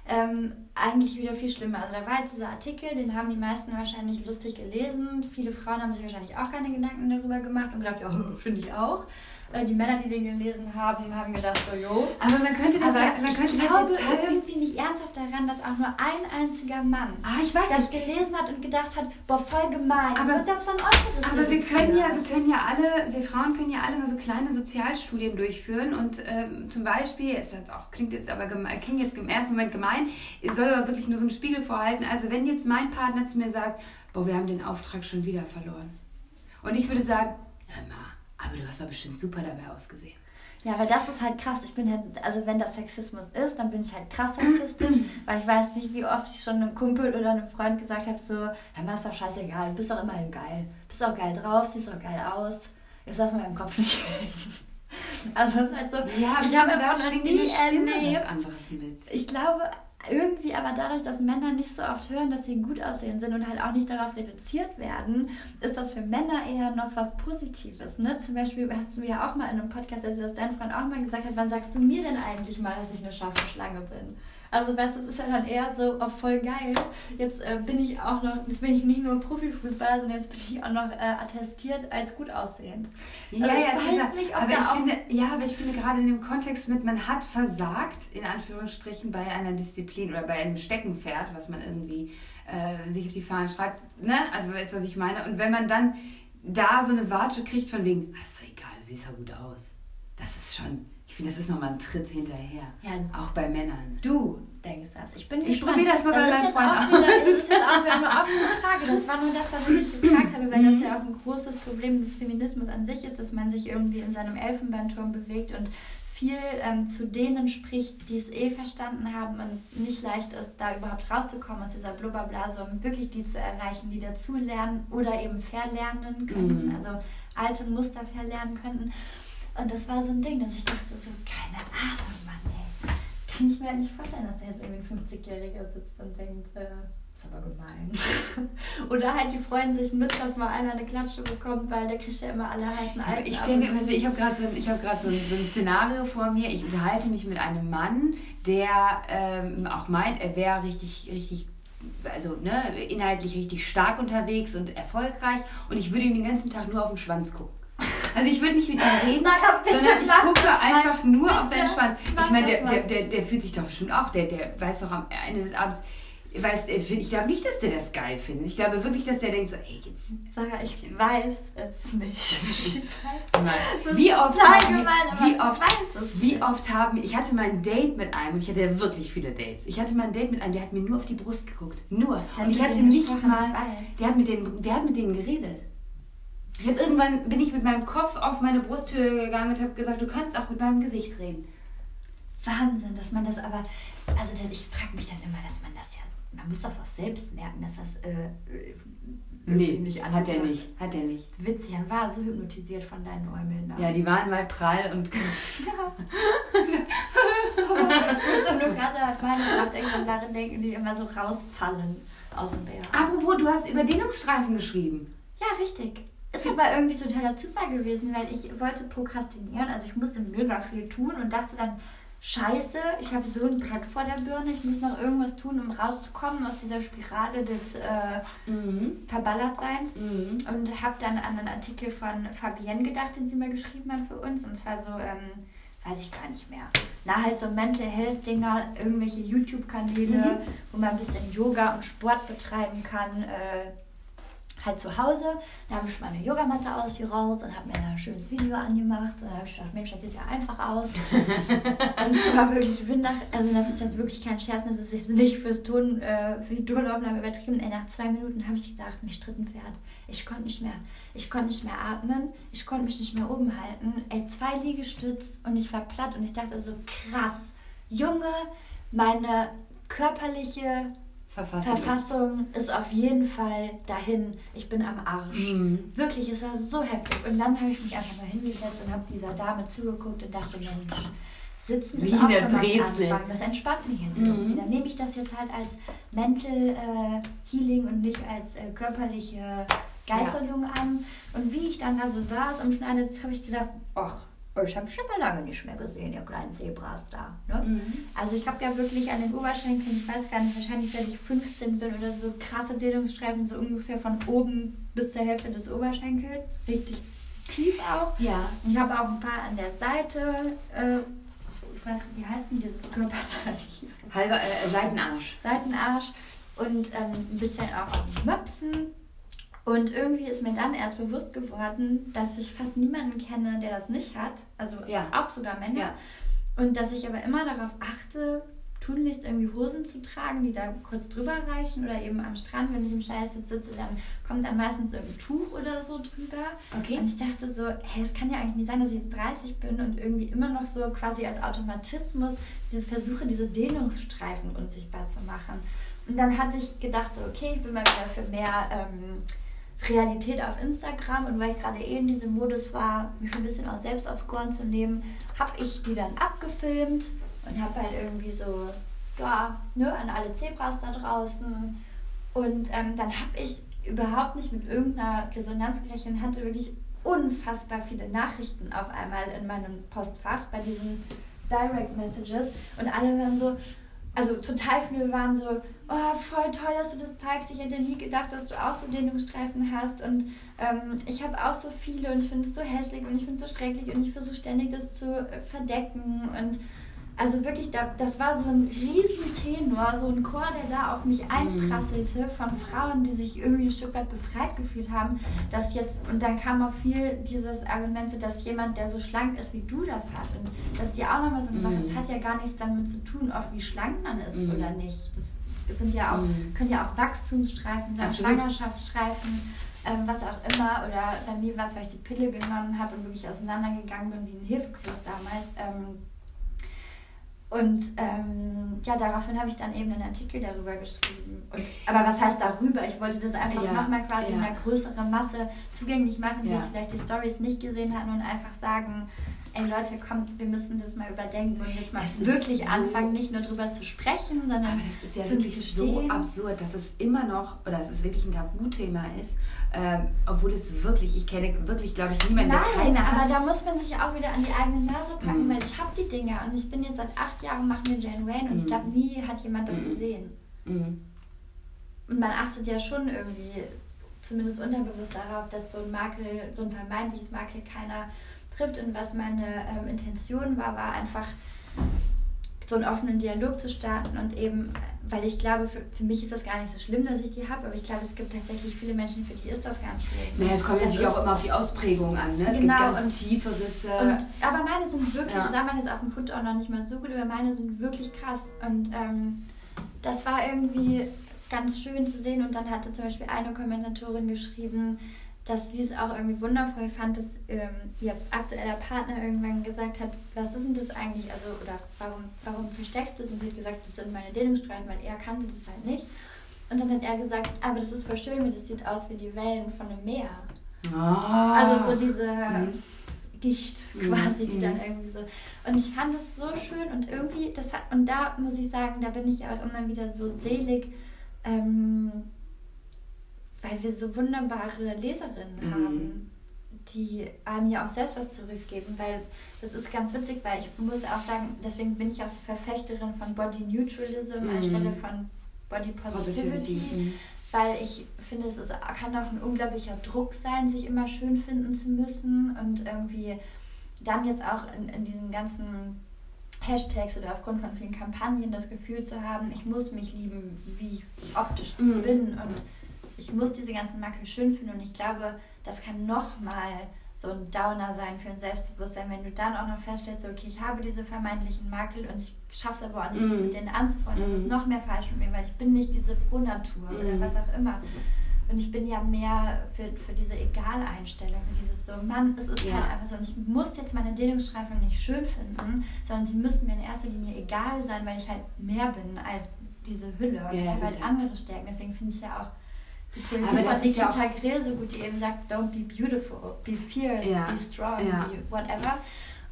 ähm, eigentlich wieder viel schlimmer. Also da war jetzt dieser Artikel, den haben die meisten wahrscheinlich lustig gelesen. Viele Frauen haben sich wahrscheinlich auch keine Gedanken darüber gemacht und gedacht, ja, finde ich auch. Äh, die Männer, die den gelesen haben, haben gedacht, so, jo. Aber man könnte das, ja, man könnte ich glaube irgendwie nicht ernsthaft daran, dass auch nur ein einziger Mann ah, ich weiß das nicht. gelesen hat und gedacht hat, boah, voll gemein. Aber, das wird auf so ein Äußeres Aber wir können, ja, wir können ja alle, wir Frauen können ja alle mal so kleine Sozialstudien durchführen und ähm, zum Beispiel, es auch, klingt jetzt aber klingt jetzt im ersten Moment gemein, soll aber wirklich nur so einen Spiegel vorhalten. Also wenn jetzt mein Partner zu mir sagt, boah, wir haben den Auftrag schon wieder verloren. Und ich würde sagen, hör mal, aber du hast doch bestimmt super dabei ausgesehen. Ja, weil das ist halt krass. Ich bin halt, also wenn das Sexismus ist, dann bin ich halt krass sexistisch, weil ich weiß nicht, wie oft ich schon einem Kumpel oder einem Freund gesagt habe, so, hör mal, ist doch scheißegal, du bist doch immerhin geil. Bist auch geil drauf, siehst auch geil aus. Jetzt lass mal im Kopf nicht Also es ist halt so, ja, ich habe einfach noch nie erlebt. Ich glaube, irgendwie aber dadurch, dass Männer nicht so oft hören, dass sie gut aussehen sind und halt auch nicht darauf reduziert werden, ist das für Männer eher noch was Positives. Ne? Zum Beispiel hast du ja auch mal in einem Podcast, als dein Freund auch mal gesagt hat, wann sagst du mir denn eigentlich mal, dass ich eine scharfe Schlange bin? Also weißt du, es ist ja dann eher so oh, voll geil. Jetzt äh, bin ich auch noch, jetzt bin ich nicht nur Profifußballer, sondern jetzt bin ich auch noch äh, attestiert als gut aussehend. Also ja, ja, dieser, nicht, aber ich finde, ja, aber ich finde gerade in dem Kontext mit, man hat versagt, in Anführungsstrichen, bei einer Disziplin oder bei einem Steckenpferd, was man irgendwie äh, sich auf die Fahnen schreibt, ne? Also weißt du, was ich meine? Und wenn man dann da so eine Watsche kriegt von wegen, ah, ist doch egal, du siehst ja gut aus. Das ist schon, ich finde, das ist nochmal ein Tritt hinterher. Ja. Auch bei Männern. Du denkst das. Ich bin Ich probiere das mal das bei meinem Freund aus. Das ist jetzt auch wieder eine offene Frage. Das war nur das, was ich mich gefragt habe, weil das ja auch ein großes Problem des Feminismus an sich ist, dass man sich irgendwie in seinem Elfenbeinturm bewegt und viel ähm, zu denen spricht, die es eh verstanden haben und es nicht leicht ist, da überhaupt rauszukommen aus dieser Blubberblase, um wirklich die zu erreichen, die dazulernen oder eben verlernen können, mhm. also alte Muster verlernen könnten. Und das war so ein Ding, dass ich dachte so, keine Ahnung, Mann, ey. Kann ich mir halt nicht vorstellen, dass da jetzt irgendwie ein 50-Jähriger sitzt und denkt, äh, ist aber gemein. Oder halt, die freuen sich mit, dass mal einer eine Klatsche bekommt, weil der kriegt ja immer alle heißen Alten. Ich denke, also ich habe gerade so, hab so, so ein Szenario vor mir. Ich unterhalte mich mit einem Mann, der ähm, auch meint, er wäre richtig, richtig also ne, inhaltlich richtig stark unterwegs und erfolgreich und ich würde ihm den ganzen Tag nur auf den Schwanz gucken. Also ich würde nicht mit ihm reden, sondern ich gucke einfach nur bitte, auf seinen Schwanz. Ich meine, der, der, der, der fühlt sich doch bestimmt auch, der, der weiß doch am Ende des Abends, weiß, ich glaube nicht, dass der das geil findet. Ich glaube wirklich, dass der denkt so, ey, jetzt. Sarah, ich weiß es nicht. Ich weiß wie oft, haben, gemein, wie, oft, wie oft haben ich hatte mal ein Date mit einem und ich hatte ja wirklich viele Dates. Ich hatte mal ein Date mit einem, der hat mir nur auf die Brust geguckt. Nur. Und ich hatte nicht mal, der hat, mit denen, der hat mit denen geredet. Ich habe irgendwann bin ich mit meinem Kopf auf meine Brusthöhe gegangen und habe gesagt, du kannst auch mit meinem Gesicht reden. Wahnsinn, dass man das aber, also das, ich frage mich dann immer, dass man das ja, man muss das auch selbst merken, dass das äh, nee, nicht hat er nicht, hat er nicht. Witzig, er war so hypnotisiert von deinen Äumeln. Da. Ja, die waren mal prall und. gerade an meine Nachdenken darin denken, die immer so rausfallen aus dem Bär. Apropos, du hast über Dehnungsstreifen geschrieben. Ja, richtig ist aber irgendwie totaler Zufall gewesen, weil ich wollte prokrastinieren, also ich musste mega viel tun und dachte dann, scheiße, ich habe so ein Brett vor der Birne, ich muss noch irgendwas tun, um rauszukommen aus dieser Spirale des äh, mhm. Verballertseins mhm. und habe dann an einen Artikel von Fabienne gedacht, den sie mal geschrieben hat für uns und zwar so, ähm, weiß ich gar nicht mehr, na halt so Mental Health Dinger, irgendwelche YouTube-Kanäle, mhm. wo man ein bisschen Yoga und Sport betreiben kann, äh, halt zu Hause. Da habe ich meine Yogamatte ausgerollt und habe mir ein schönes Video angemacht. Und da habe ich gedacht, Mensch, das sieht ja einfach aus. und ich war wirklich, ich bin nach, also das ist jetzt wirklich kein Scherz, das ist jetzt nicht fürs Ton, äh, für die Tonaufnahme übertrieben. Ey, nach zwei Minuten habe ich gedacht, mich tritt ein Pferd. Ich konnte nicht mehr. Ich konnte nicht mehr atmen. Ich konnte mich nicht mehr oben halten. Ey, zwei Liegestütz und ich war platt und ich dachte so, krass, Junge, meine körperliche Verfassung, Verfassung ist. ist. auf jeden Fall dahin. Ich bin am Arsch. Mhm. Wirklich, es war so heftig. Und dann habe ich mich einfach mal hingesetzt und habe dieser Dame zugeguckt und dachte, Mensch, sitzen ist Wie auch schon mal Anfang. Das entspannt mich jetzt mhm. irgendwie. Dann nehme ich das jetzt halt als Mental äh, Healing und nicht als äh, körperliche Geißelung ja. an. Und wie ich dann da so saß am Schneidersitz, habe ich gedacht, ach, ich habe schon mal lange nicht mehr gesehen, ihr kleinen Zebras da. Ne? Mhm. Also ich habe ja wirklich an den Oberschenkeln, ich weiß gar nicht, wahrscheinlich seit ich 15 bin oder so, krasse Dehnungsstreifen, so ungefähr von oben bis zur Hälfte des Oberschenkels. Richtig tief auch. Ja. Ich habe auch ein paar an der Seite. Äh, ich weiß nicht, wie heißt denn dieses Körperteil hier? Halber äh, Seitenarsch. Seitenarsch. Und ähm, ein bisschen auch an Möpsen und irgendwie ist mir dann erst bewusst geworden, dass ich fast niemanden kenne, der das nicht hat. Also ja. auch sogar Männer. Ja. Und dass ich aber immer darauf achte, tunlichst irgendwie Hosen zu tragen, die da kurz drüber reichen. Oder eben am Strand, wenn ich im Scheiß sitze, dann kommt dann meistens irgendein Tuch oder so drüber. Okay. Und ich dachte so, hey, es kann ja eigentlich nicht sein, dass ich jetzt 30 bin und irgendwie immer noch so quasi als Automatismus diese versuche, diese Dehnungsstreifen unsichtbar zu machen. Und dann hatte ich gedacht, so, okay, ich bin mal wieder für mehr ähm, Realität auf Instagram und weil ich gerade eh in diesem Modus war, mich ein bisschen auch selbst aufs Korn zu nehmen, habe ich die dann abgefilmt und habe halt irgendwie so ja, ne, an alle Zebras da draußen. Und ähm, dann habe ich überhaupt nicht mit irgendeiner Resonanz gerechnet und hatte wirklich unfassbar viele Nachrichten auf einmal in meinem Postfach bei diesen Direct Messages. Und alle waren so, also total viele waren so, oh, voll toll, dass du das zeigst. Ich hätte nie gedacht, dass du auch so Dehnungsstreifen hast. Und ähm, ich habe auch so viele und ich finde es so hässlich und ich finde es so schrecklich und ich versuche ständig das zu äh, verdecken. Und also wirklich, das war so ein Riesentenor, so ein Chor, der da auf mich mhm. einprasselte von Frauen, die sich irgendwie ein Stück weit befreit gefühlt haben, dass jetzt, und dann kam auch viel dieses Argument, dass jemand, der so schlank ist, wie du das hat, und das ist ja auch nochmal so eine Sache, mhm. hat ja gar nichts damit zu tun, oft wie schlank man ist mhm. oder nicht. Das sind ja auch, können ja auch Wachstumsstreifen sein, Schwangerschaftsstreifen, ähm, was auch immer, oder bei mir war es, weil ich die Pille genommen habe und wirklich auseinandergegangen bin wie ein Hefekloß damals. Ähm, und ähm, ja, daraufhin habe ich dann eben einen Artikel darüber geschrieben. Und, aber was heißt darüber? Ich wollte das einfach ja, nochmal quasi ja. in einer größeren Masse zugänglich machen, die ja. jetzt vielleicht die Stories nicht gesehen hatten und einfach sagen, ey Leute, kommt, wir müssen das mal überdenken und jetzt mal das wirklich so anfangen, nicht nur drüber zu sprechen, sondern aber das ist ja wirklich so absurd, dass es immer noch, oder dass es wirklich ein Tabuthema ist, ähm, obwohl es wirklich, ich kenne wirklich, glaube ich, niemanden, Nein, der keine aber hat. da muss man sich auch wieder an die eigene Nase packen, mm. weil ich habe die Dinge und ich bin jetzt seit acht Jahren, machen wir Jane Wayne und mm. ich glaube, nie hat jemand das mm. gesehen. Mm. Und man achtet ja schon irgendwie, zumindest unterbewusst darauf, dass so ein Makel, so ein vermeintliches Makel keiner trifft. Und was meine ähm, Intention war, war einfach so einen offenen Dialog zu starten und eben, weil ich glaube, für, für mich ist das gar nicht so schlimm, dass ich die habe, aber ich glaube, es gibt tatsächlich viele Menschen, für die ist das ganz schlimm. Naja, es kommt natürlich auch immer auf die Ausprägung an, ne? Es genau, ganz tiefe Risse. Und, aber meine sind wirklich, ja. sah man jetzt auf dem Foto auch noch nicht mal so gut, aber meine sind wirklich krass. Und ähm, das war irgendwie ganz schön zu sehen. Und dann hatte zum Beispiel eine Kommentatorin geschrieben, dass sie es auch irgendwie wundervoll fand, dass ähm, ihr aktueller Partner irgendwann gesagt hat, was ist denn das eigentlich, also oder warum, warum versteckst du es? Und sie hat gesagt, das sind meine Dehnungsstreifen, weil er kannte das halt nicht. Und dann hat er gesagt, aber das ist voll schön, das sieht aus wie die Wellen von einem Meer. Oh. Also so diese mhm. Gicht quasi, die mhm. dann irgendwie so. Und ich fand es so schön und irgendwie, das hat, und da muss ich sagen, da bin ich auch immer wieder so selig. Ähm, weil wir so wunderbare Leserinnen mhm. haben, die einem ja auch selbst was zurückgeben, weil das ist ganz witzig, weil ich muss auch sagen, deswegen bin ich auch so Verfechterin von Body Neutralism mhm. anstelle von Body Positivity, Positivity. Mhm. weil ich finde, es ist, kann auch ein unglaublicher Druck sein, sich immer schön finden zu müssen und irgendwie dann jetzt auch in, in diesen ganzen Hashtags oder aufgrund von vielen Kampagnen das Gefühl zu haben, ich muss mich lieben, wie ich optisch mhm. bin und ich muss diese ganzen Makel schön finden und ich glaube, das kann nochmal so ein Downer sein für ein Selbstbewusstsein, wenn du dann auch noch feststellst, okay, ich habe diese vermeintlichen Makel und ich schaffe es aber auch nicht, mich mm. mit denen anzufreunden. Mm. Das ist mhm. noch mehr falsch mit mir, weil ich bin nicht diese Frohnatur mm. oder mhm. was auch immer. Und ich bin ja mehr für, für diese Egaleinstellung, für dieses so, Mann, es ist ja. halt einfach so. Und ich muss jetzt meine Dehnungsstreifen nicht schön finden, sondern sie müssen mir in erster Linie egal sein, weil ich halt mehr bin als diese Hülle. Und ja, ich habe halt andere Stärken. Deswegen finde ich ja auch Aber von Nikita ja Grill so gut, die eben sagt, don't be beautiful, be fierce, ja. be strong, ja. be whatever.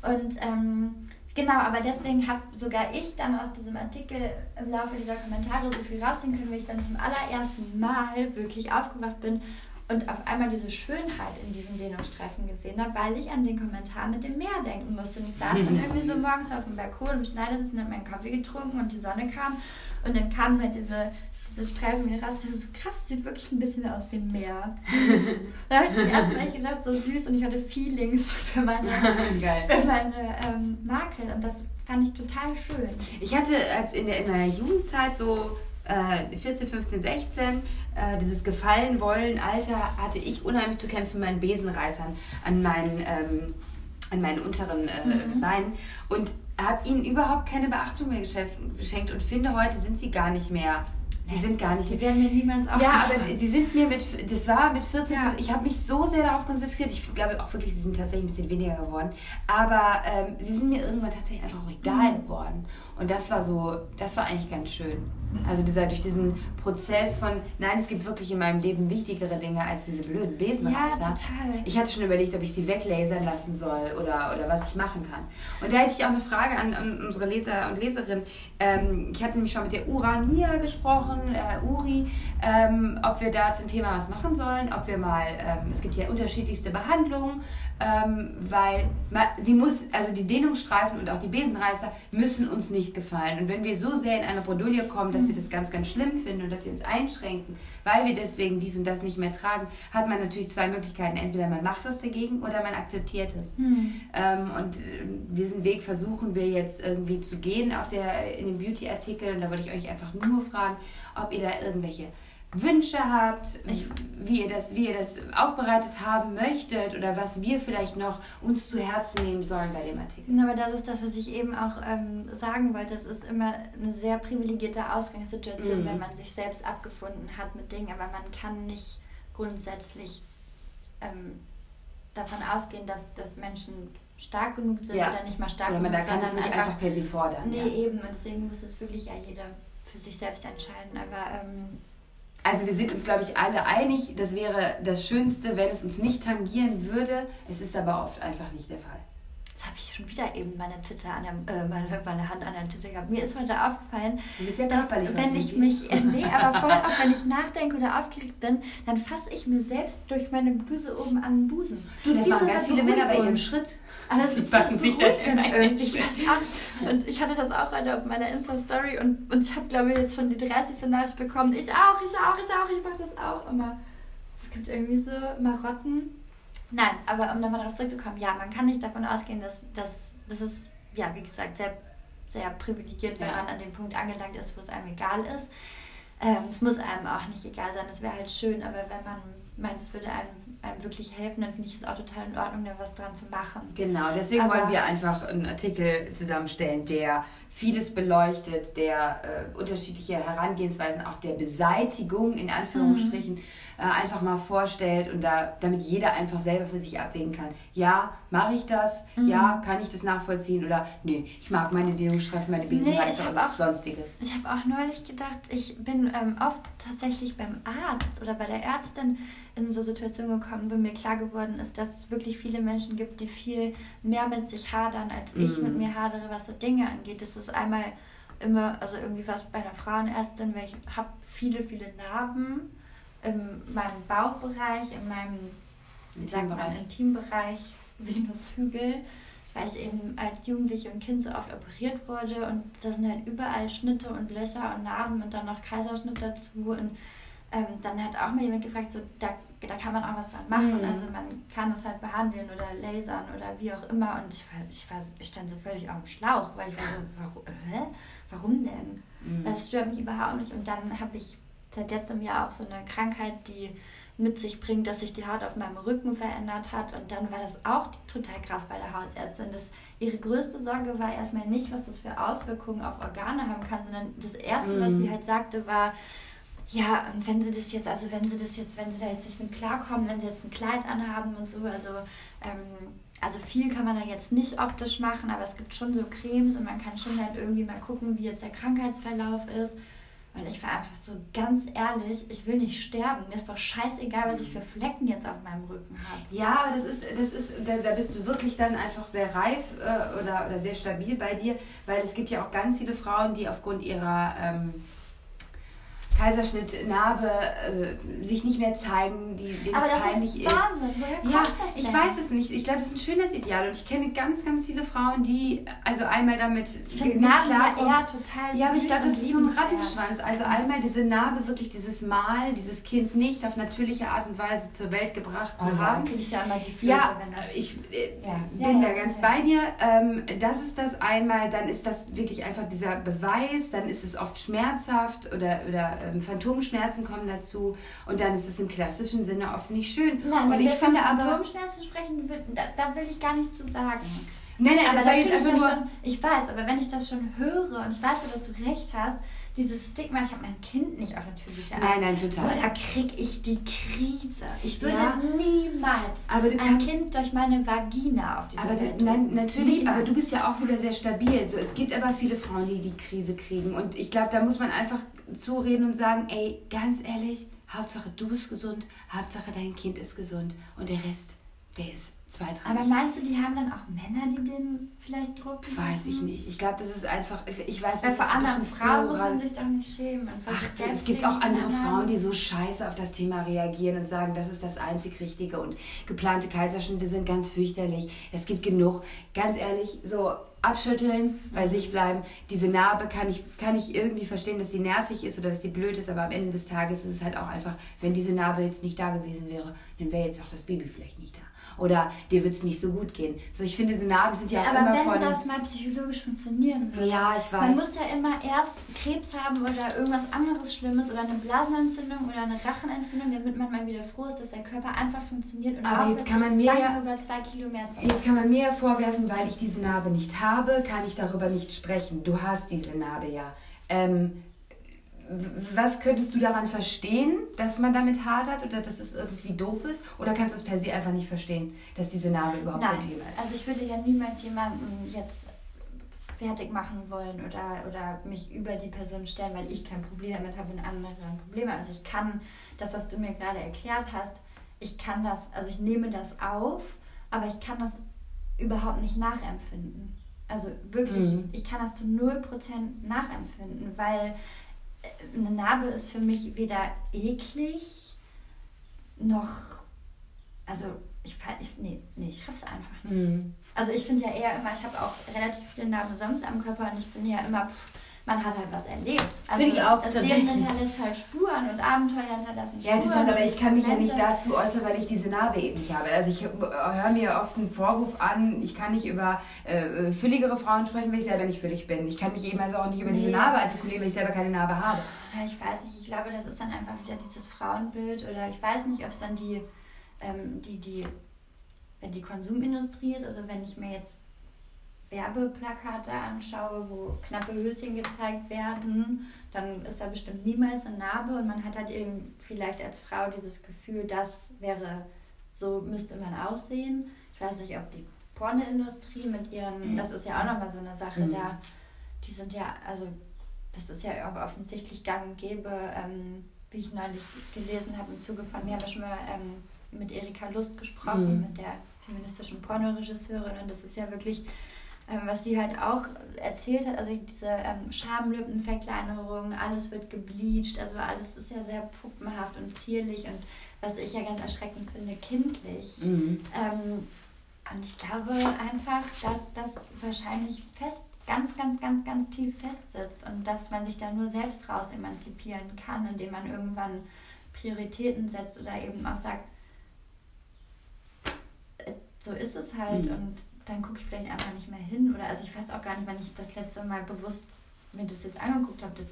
Und ähm, genau, aber deswegen habe sogar ich dann aus diesem Artikel im Laufe dieser Kommentare so viel rausziehen können, weil ich dann zum allerersten Mal wirklich aufgewacht bin und auf einmal diese Schönheit in diesen Dehnungsstreifen gesehen habe, weil ich an den Kommentar mit dem Meer denken musste. Und ich saß dann irgendwie so morgens auf dem Balkon im Schneidersitz und habe meinen Kaffee getrunken und die Sonne kam und dann kam halt diese dieses Streifen wie eine Rasse, das ist so krass, sieht wirklich ein bisschen aus wie ein Meer. Süß. da habe ich das erste Mal gedacht, so süß und ich hatte Feelings für meine, für meine ähm, Makel und das fand ich total schön. Ich hatte als in, der, in meiner Jugendzeit so äh, 14, 15, 16, äh, dieses Gefallen wollen Alter hatte ich unheimlich zu kämpfen mit meinen Besenreißern an meinen, ähm, an meinen unteren äh, mhm. Beinen und habe ihnen überhaupt keine Beachtung mehr geschenkt und finde, heute sind sie gar nicht mehr Sie sind gar nicht. Die werden mir niemals Ja, aber sie sind mir mit, das war mit 14, ja. ich habe mich so sehr darauf konzentriert. Ich glaube auch wirklich, sie sind tatsächlich ein bisschen weniger geworden. Aber ähm, sie sind mir irgendwann tatsächlich einfach auch egal mhm. geworden. Und das war so, das war eigentlich ganz schön. Also dieser, durch diesen Prozess von, nein, es gibt wirklich in meinem Leben wichtigere Dinge als diese blöden Besenreißer. Ja, total. Ich hatte schon überlegt, ob ich sie weglasern lassen soll oder, oder was ich machen kann. Und da hätte ich auch eine Frage an, an unsere Leser und Leserinnen. Ähm, ich hatte nämlich schon mit der Urania gesprochen, äh, Uri, ähm, ob wir da zum Thema was machen sollen, ob wir mal, ähm, es gibt ja unterschiedlichste Behandlungen, ähm, weil man, sie muss, also die Dehnungsstreifen und auch die Besenreißer müssen uns nicht gefallen. Und wenn wir so sehr in eine Bredouille kommen, dass wir das ganz, ganz schlimm finden und dass sie uns einschränken, weil wir deswegen dies und das nicht mehr tragen, hat man natürlich zwei Möglichkeiten. Entweder man macht was dagegen oder man akzeptiert es. Mhm. Ähm, und äh, diesen Weg versuchen wir jetzt irgendwie zu gehen auf der, in den Beauty-Artikeln. Und da würde ich euch einfach nur fragen, ob ihr da irgendwelche Wünsche habt, wie ihr, das, wie ihr das aufbereitet haben möchtet oder was wir vielleicht noch uns zu Herzen nehmen sollen bei dem Artikel. Aber das ist das, was ich eben auch ähm, sagen wollte. Es ist immer eine sehr privilegierte Ausgangssituation, mhm. wenn man sich selbst abgefunden hat mit Dingen, aber man kann nicht grundsätzlich ähm, davon ausgehen, dass, dass Menschen stark genug sind ja. oder nicht mal stark oder man genug, da kann es nicht einfach, einfach per se fordern. Nee, ja. eben. Und deswegen muss es wirklich ja jeder für sich selbst entscheiden. Aber ähm, also wir sind uns, glaube ich, alle einig, das wäre das Schönste, wenn es uns nicht tangieren würde. Es ist aber oft einfach nicht der Fall. Jetzt habe ich schon wieder eben meine, Titte an der, äh, meine, meine Hand an der Titte gehabt. Mir ist heute aufgefallen, ja dass wenn ich mich, äh, nee, aber vor allem auch wenn ich nachdenke oder aufgeregt bin, dann fasse ich mir selbst durch meine Bluse oben an den Busen. Du, das machen ganz viele Männer bei ihrem Schritt. Aber es ist so sich irgendwie was an. Und ich hatte das auch heute auf meiner Insta-Story und, und ich habe, glaube ich, jetzt schon die 30. Nachricht bekommen. Ich auch, ich auch, ich auch, ich mache das auch immer. Es gibt irgendwie so Marotten Nein, aber um nochmal darauf zurückzukommen, ja, man kann nicht davon ausgehen, dass, dass das ist, ja, wie gesagt, sehr, sehr privilegiert, wenn ja. man an den Punkt angelangt ist, wo es einem egal ist. Ähm, es muss einem auch nicht egal sein, es wäre halt schön, aber wenn man meint, es würde einem, einem wirklich helfen, dann finde ich es auch total in Ordnung, da was dran zu machen. Genau, deswegen aber, wollen wir einfach einen Artikel zusammenstellen, der vieles beleuchtet, der äh, unterschiedliche Herangehensweisen auch der Beseitigung in Anführungsstrichen mhm äh, einfach mal vorstellt und da, damit jeder einfach selber für sich abwägen kann. Ja, mache ich das? Mhm. Ja, kann ich das nachvollziehen? Oder nee, ich mag meine Dehnungsstreifen, meine Besenreißer nee, und auch, sonstiges. Ich habe auch neulich gedacht, ich bin ähm, oft tatsächlich beim Arzt oder bei der Ärztin in so Situationen gekommen, wo mir klar geworden ist, dass es wirklich viele Menschen gibt, die viel mehr mit sich hadern, als mhm. ich mit mir hadere, was so Dinge angeht. Das ist einmal immer, also irgendwie was bei einer Frauenärztin, weil ich habe viele, viele Narben in meinem Bauchbereich, in meinem man, Intimbereich, Venushügel, weil ich eben als Jugendliche und Kind so oft operiert wurde. Und da sind halt überall Schnitte und Löcher und Narben und dann noch Kaiserschnitt dazu. Und ähm, dann hat auch mal jemand gefragt, so, da, da kann man auch was dran machen, mhm. also man kann es halt behandeln oder lasern oder wie auch immer und ich, war, ich, war, ich stand so völlig auf dem Schlauch, weil ich war so, warum, hä? warum denn? Mhm. Das stört mich überhaupt nicht und dann habe ich seit letztem Jahr auch so eine Krankheit, die mit sich bringt, dass sich die Haut auf meinem Rücken verändert hat. Und dann war das auch total krass bei der Hautärztin. Das, ihre größte Sorge war erstmal nicht, was das für Auswirkungen auf Organe haben kann, sondern das Erste, mhm. was sie halt sagte, war, ja, und wenn sie das jetzt, also wenn sie das jetzt, wenn sie da jetzt nicht mit klarkommen, wenn sie jetzt ein Kleid anhaben und so, also, ähm, also viel kann man da jetzt nicht optisch machen, aber es gibt schon so Cremes und man kann schon halt irgendwie mal gucken, wie jetzt der Krankheitsverlauf ist. Und ich war einfach so ganz ehrlich, ich will nicht sterben. Mir ist doch scheißegal, was ich für Flecken jetzt auf meinem Rücken habe. Ja, aber das ist, das ist, da, da bist du wirklich dann einfach sehr reif äh, oder, oder sehr stabil bei dir, weil es gibt ja auch ganz viele Frauen, die aufgrund ihrer ähm, Kaiserschnitt, Narbe äh, sich nicht mehr zeigen, die, denen Aber das peinlich ist. Wahnsinn. Woher kommt ja, das denn? ich weiß es nicht. Ich glaube, das ist ein schönes Ideal und ich kenne ganz, ganz viele Frauen, die also einmal damit ich finde Narben eher total Ja, aber ich glaube, das ist so ein Rattenschwanz. Also einmal diese Narbe, wirklich dieses Mal, dieses Kind nicht auf natürliche Art und Weise zur Welt gebracht oh, zu haben. kriege ich ja immer die Flöte, ja, wenn das ich äh, ja. bin ja, da ganz bei dir. Ähm, das ist das einmal. Dann ist das wirklich einfach dieser Beweis. Dann ist es oft schmerzhaft oder, oder ähm, Phantomschmerzen kommen dazu und dann ist es im klassischen Sinne oft nicht schön. Nein, und wenn ich finde von Phantomschmerzen sprechen, da, da will ich gar nichts zu sagen. Nein, nein, aber das war jetzt einfach nur... Schon, ich weiß, aber wenn ich das schon höre und ich weiß, dass du recht hast, dieses Stigma, ich habe mein Kind nicht auf natürliche Art. Nein, nein, total. Boah, da krieg ich die Krise. Ich würde Ja. niemals Aber ein Kind durch meine Vagina auf diese Aber Welt du, nein, natürlich, aber Niemals. du bist ja auch wieder sehr stabil. So, es gibt aber viele Frauen, die die Krise kriegen. Und ich glaube, da muss man einfach zureden und sagen, ey, ganz ehrlich, Hauptsache du bist gesund, Hauptsache dein Kind ist gesund. Und der Rest, der ist zweitrangig. Aber meinst du, die haben dann auch Männer, die den vielleicht drucken? Weiß ich nicht. Ich glaube, das ist einfach, ich weiß, das vor anderen Frauen so muss man sich doch nicht schämen. Ach, es gibt auch andere. Frauen, die so scheiße auf das Thema reagieren und sagen, das ist das einzig Richtige und geplante Kaiserschnitte sind ganz fürchterlich. Es gibt genug. Ganz ehrlich, so abschütteln, bei sich bleiben. Diese Narbe kann ich, kann ich irgendwie verstehen, dass sie nervig ist oder dass sie blöd ist, aber am Ende des Tages ist es halt auch einfach, wenn diese Narbe jetzt nicht da gewesen wäre, dann wäre jetzt auch das Baby vielleicht nicht da. Oder dir wird es nicht so gut gehen. So, ich finde, diese Narben sind ja, Ja, auch aber immer wenn von... das mal psychologisch funktionieren würde. ja, ich weiß. Man muss ja immer erst Krebs haben oder irgendwas anderes Schlimmes oder eine Blasenentzündung oder eine Rachenentzündung, damit man mal wieder froh ist, dass der Körper einfach funktioniert und Aber jetzt kann man mir ja- über zwei Kilo mehr zu Jetzt kann man mir ja vorwerfen, weil ich diese Narbe nicht habe, kann ich darüber nicht sprechen. Du hast diese Narbe ja. Ähm, was könntest du daran verstehen, dass man damit hadert oder dass es irgendwie doof ist? Oder kannst du es per se einfach nicht verstehen, dass diese Narbe überhaupt so Nein, ein Thema ist? also ich würde ja niemals jemanden jetzt fertig machen wollen oder, oder mich über die Person stellen, weil ich kein Problem damit habe und andere ein Problem haben. Also ich kann das, was du mir gerade erklärt hast, ich kann das, also ich nehme das auf, aber ich kann das überhaupt nicht nachempfinden. Also wirklich, Mhm. ich kann das zu 0% nachempfinden, weil eine Narbe ist für mich weder eklig noch, also ich, ich nee, nee, ich raff's einfach nicht. Mhm. Also ich finde ja eher immer, ich habe auch relativ viele Narben sonst am Körper und ich finde ja immer, pff, man hat halt was erlebt. Also Finde ich auch, das. Leben hinterlässt halt Spuren und Abenteuer hinterlassen Ja, Spuren. total, aber ich kann mich ja nicht Momente. dazu äußern, weil ich diese Narbe eben nicht habe. Also ich höre mir oft einen Vorwurf an, ich kann nicht über äh, fülligere Frauen sprechen, weil ich selber nicht füllig bin. Ich kann mich eben also auch nicht über diese Nee. Narbe artikulieren, weil ich selber keine Narbe habe. Ja, ich weiß nicht, ich glaube, das ist dann einfach wieder dieses Frauenbild oder ich weiß nicht, ob es dann die, ähm, die, die, wenn die Konsumindustrie ist, also wenn ich mir jetzt Werbeplakate anschaue, wo knappe Höschen gezeigt werden, dann ist da bestimmt niemals eine Narbe und man hat halt irgendwie vielleicht als Frau dieses Gefühl, das wäre, so müsste man aussehen. Ich weiß nicht, ob die Pornoindustrie mit ihren, das ist ja auch nochmal so eine Sache Mhm. da, die sind ja, also das ist ja auch offensichtlich gang und gäbe, ähm, wie ich neulich gelesen habe im Zuge von, wir haben ja schon mal ähm, mit Erika Lust gesprochen, Mhm. mit der feministischen Pornoregisseurin und das ist ja wirklich, ähm, was sie halt auch erzählt hat, also diese ähm, Schamlippenverkleinerung, alles wird gebleached, also alles ist ja sehr puppenhaft und zierlich und was ich ja ganz erschreckend finde, kindlich. Mhm. Ähm, und ich glaube einfach, dass das wahrscheinlich fest, ganz, ganz, ganz, ganz tief festsitzt und dass man sich da nur selbst raus emanzipieren kann, indem man irgendwann Prioritäten setzt oder eben auch sagt, äh, so ist es halt Mhm. und dann gucke ich vielleicht einfach nicht mehr hin oder also ich weiß auch gar nicht, wann ich das letzte Mal bewusst mir das jetzt angeguckt habe, das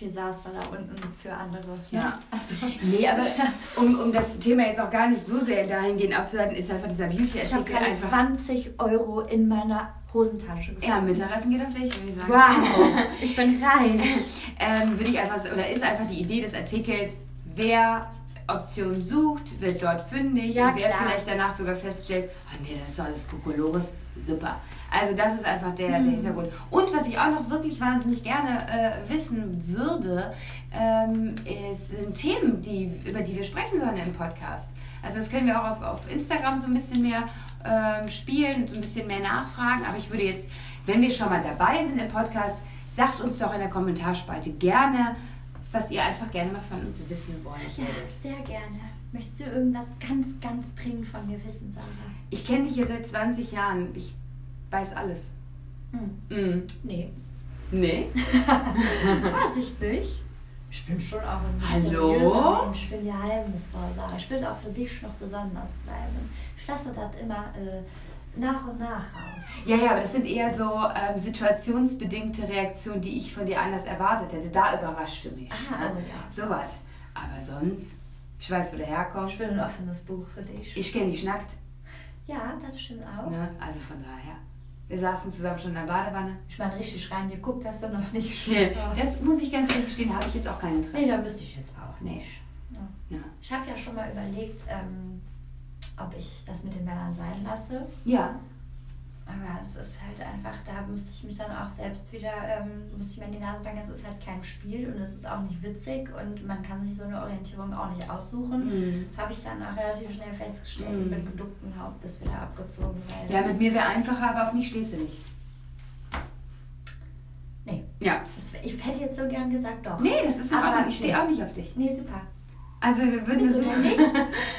Desaster da unten für andere. Ja. Also, Nee, aber um, um das Thema jetzt auch gar nicht so sehr dahingehend abzuhalten, ist einfach dieser ich habe Beauty-Artikel einfach. 20 Euro in meiner Hosentasche gefunden. Ja, Mittagessen geht auf dich, würde ich sagen. Wow, ich bin reich. ähm, würde ich einfach, oder ist einfach die Idee des Artikels, wer Optionen sucht, wird dort fündig Ja, und wer klar. vielleicht danach sogar feststellt, oh nee, das ist alles Kokolores, super. Also das ist einfach der, der Mhm. Hintergrund. Und was ich auch noch wirklich wahnsinnig gerne äh, wissen würde, ähm, ist, sind Themen, die, über die wir sprechen sollen im Podcast. Also das können wir auch auf, auf Instagram so ein bisschen mehr ähm, spielen, so ein bisschen mehr nachfragen. Aber ich würde jetzt, wenn wir schon mal dabei sind im Podcast, sagt uns doch in der Kommentarspalte gerne, was ihr einfach gerne mal von uns wissen wollt. Ja, sehr gerne. Möchtest du irgendwas ganz, ganz dringend von mir wissen, Sarah? Ich kenne dich ja seit 20 Jahren. Ich weiß alles. Hm. Mm. Nee. Nee? Weiß ich nicht. Ich bin schon auch ein Hallo? mysteriöser Mensch. Ich bin geheimnisvoll, Sarah. Ich will auch für dich noch besonders bleiben. Ich lasse das immer äh, nach und nach raus. Ja, ja, aber das sind eher so ähm, situationsbedingte Reaktionen, die ich von dir anders erwartet hätte. Da überrascht du mich. Ah, ne? oh ja. So was. Aber sonst, ich weiß, wo du herkommst. Ich bin ein offenes Buch für dich. Ich kenne dich nackt. Ja, das stimmt auch. Ne? Also von daher. Wir saßen zusammen schon in der Badewanne. Ich meine, richtig reingeguckt hast du noch nicht. Nee, das muss ich ganz ehrlich gestehen, habe ich jetzt auch kein Interesse. Nee, da wüsste ich jetzt auch Nee. nicht. Ja. Ja. Ich habe ja schon mal überlegt, ähm, ob ich das mit den Männern sein lasse. ja. Aber es ist halt einfach, da musste ich mich dann auch selbst wieder, ähm, musste ich mir in die Nase packen, es ist halt kein Spiel und es ist auch nicht witzig und man kann sich so eine Orientierung auch nicht aussuchen. Mhm. Das habe ich dann auch relativ schnell festgestellt Mhm. und mit geducktem Hauptes wieder abgezogen. Ja, mit mir wäre einfacher, aber auf mich stehst du nicht. Nee. Ja. Das, ich hätte jetzt so gern gesagt, doch. Nee, das ist Aber- Ordnung. Ich stehe auch nicht auf dich. Nee, super. Also wir würden Wieso so denn nicht?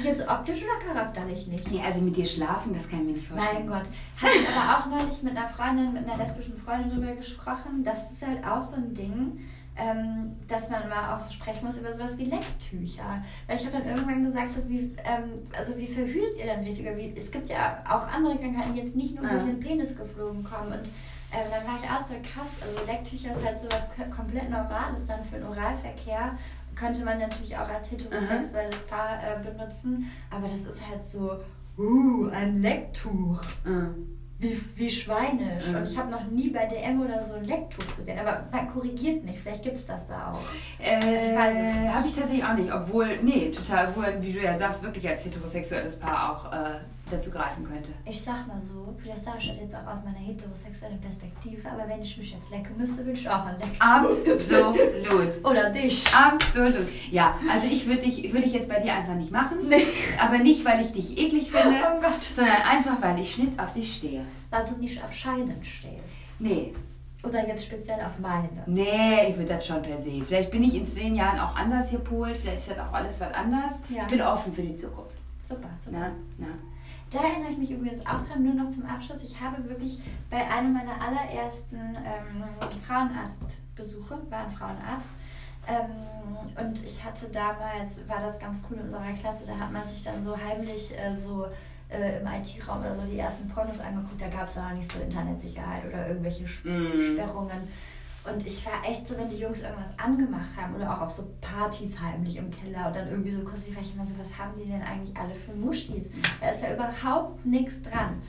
Jetzt optisch oder charakterlich nicht? Nee, also mit dir schlafen, das kann ich mir nicht Mein vorstellen. Gott. Hatte ich aber auch neulich mit einer Freundin, mit einer lesbischen Freundin drüber gesprochen. Das ist halt auch so ein Ding, ähm, dass man mal auch so sprechen muss über sowas wie Lecktücher. Weil ich habe dann irgendwann gesagt, so wie, ähm, also wie verhütet ihr denn richtig? Oder wie, es gibt ja auch andere Krankheiten, die jetzt nicht nur Ja. durch den Penis geflogen kommen. Und ähm, dann war ich auch so krass. Also Lecktücher ist halt sowas komplett Normales dann für den Oralverkehr. Könnte man natürlich auch als heterosexuelles Paar äh, benutzen. Aber das ist halt so, uh, ein Lecktuch. Mhm. Wie, wie schweinisch. Mhm. Und ich habe noch nie bei DM oder so ein Lecktuch gesehen. Aber man korrigiert nicht. Vielleicht gibt es das da auch. Äh, Ich weiß es nicht. Habe ich tatsächlich auch nicht, obwohl, nee, total, obwohl, wie du ja sagst, wirklich als heterosexuelles Paar auch äh, dazu greifen könnte. Ich sag mal so, vielleicht sage ich das jetzt auch aus meiner heterosexuellen Perspektive, aber wenn ich mich jetzt lecken müsste, würde ich auch ein Lecktuch. Absolut. Oder dich. Absolut. Ja, also ich würde dich, würde ich jetzt bei dir einfach nicht machen. Nee. Aber nicht, weil ich dich eklig finde, Oh Gott. sondern einfach, weil ich Schnitt auf dich stehe. Weil du nicht auf Scheiden stehst. Nee, Oder jetzt speziell auf meine. nee, ich würde das schon per se. Vielleicht bin ich in zehn Jahren auch anders gepolt, vielleicht ist das auch alles was anders. Ja. Ich bin offen für die Zukunft. Super, super. Na, na. Da erinnere ich mich übrigens auch dran, nur noch zum Abschluss. Ich habe wirklich bei einem meiner allerersten ähm, Frauenarztbesuche, war ein Frauenarzt, ähm, und ich hatte damals, war das ganz cool in unserer Klasse, da hat man sich dann so heimlich äh, so äh, im IT-Raum oder so die ersten Pornos angeguckt. Da gab es noch nicht so Internetsicherheit oder irgendwelche Sp Mm. Sperrungen. Und ich war echt so, wenn die Jungs irgendwas angemacht haben oder auch auf so Partys heimlich im Keller und dann irgendwie so kurz, war ich immer so, was haben die denn eigentlich alle für Muschis? Da ist ja überhaupt nichts dran.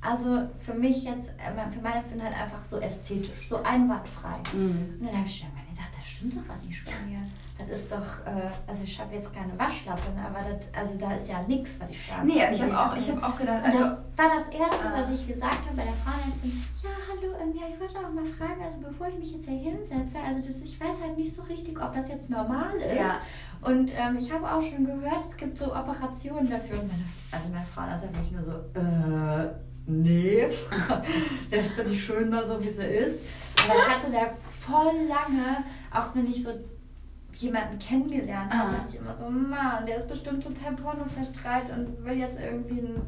Also für mich jetzt, äh, für mein Empfinden halt einfach so ästhetisch, so einwandfrei. Mhm. Und dann habe ich mir mal gedacht, das stimmt doch was nicht bei mir. Das ist doch, äh, also ich habe jetzt keine Waschlappen, aber das, also da ist ja nichts, was ich da Nee, ich habe auch, ich hab auch gedacht, und also. das war das Erste, Ah. was ich gesagt habe bei der Frauenärztin. Ja, hallo, ähm, ja, ich wollte auch mal fragen, also bevor ich mich jetzt hier hinsetze, also das, ich weiß halt nicht so richtig, ob das jetzt normal ist. Ja. Und ähm, ich habe auch schon gehört, es gibt so Operationen dafür. Und meine, also meine Frauenarzt hat mich nur so, äh, nee, lässt du die schön mal so, wie sie ist. Aber ich hatte da voll lange, auch wenn ich so jemanden kennengelernt habe, Ah. dachte ich immer so, Mann, der ist bestimmt total porno verstrahlt und will jetzt irgendwie ein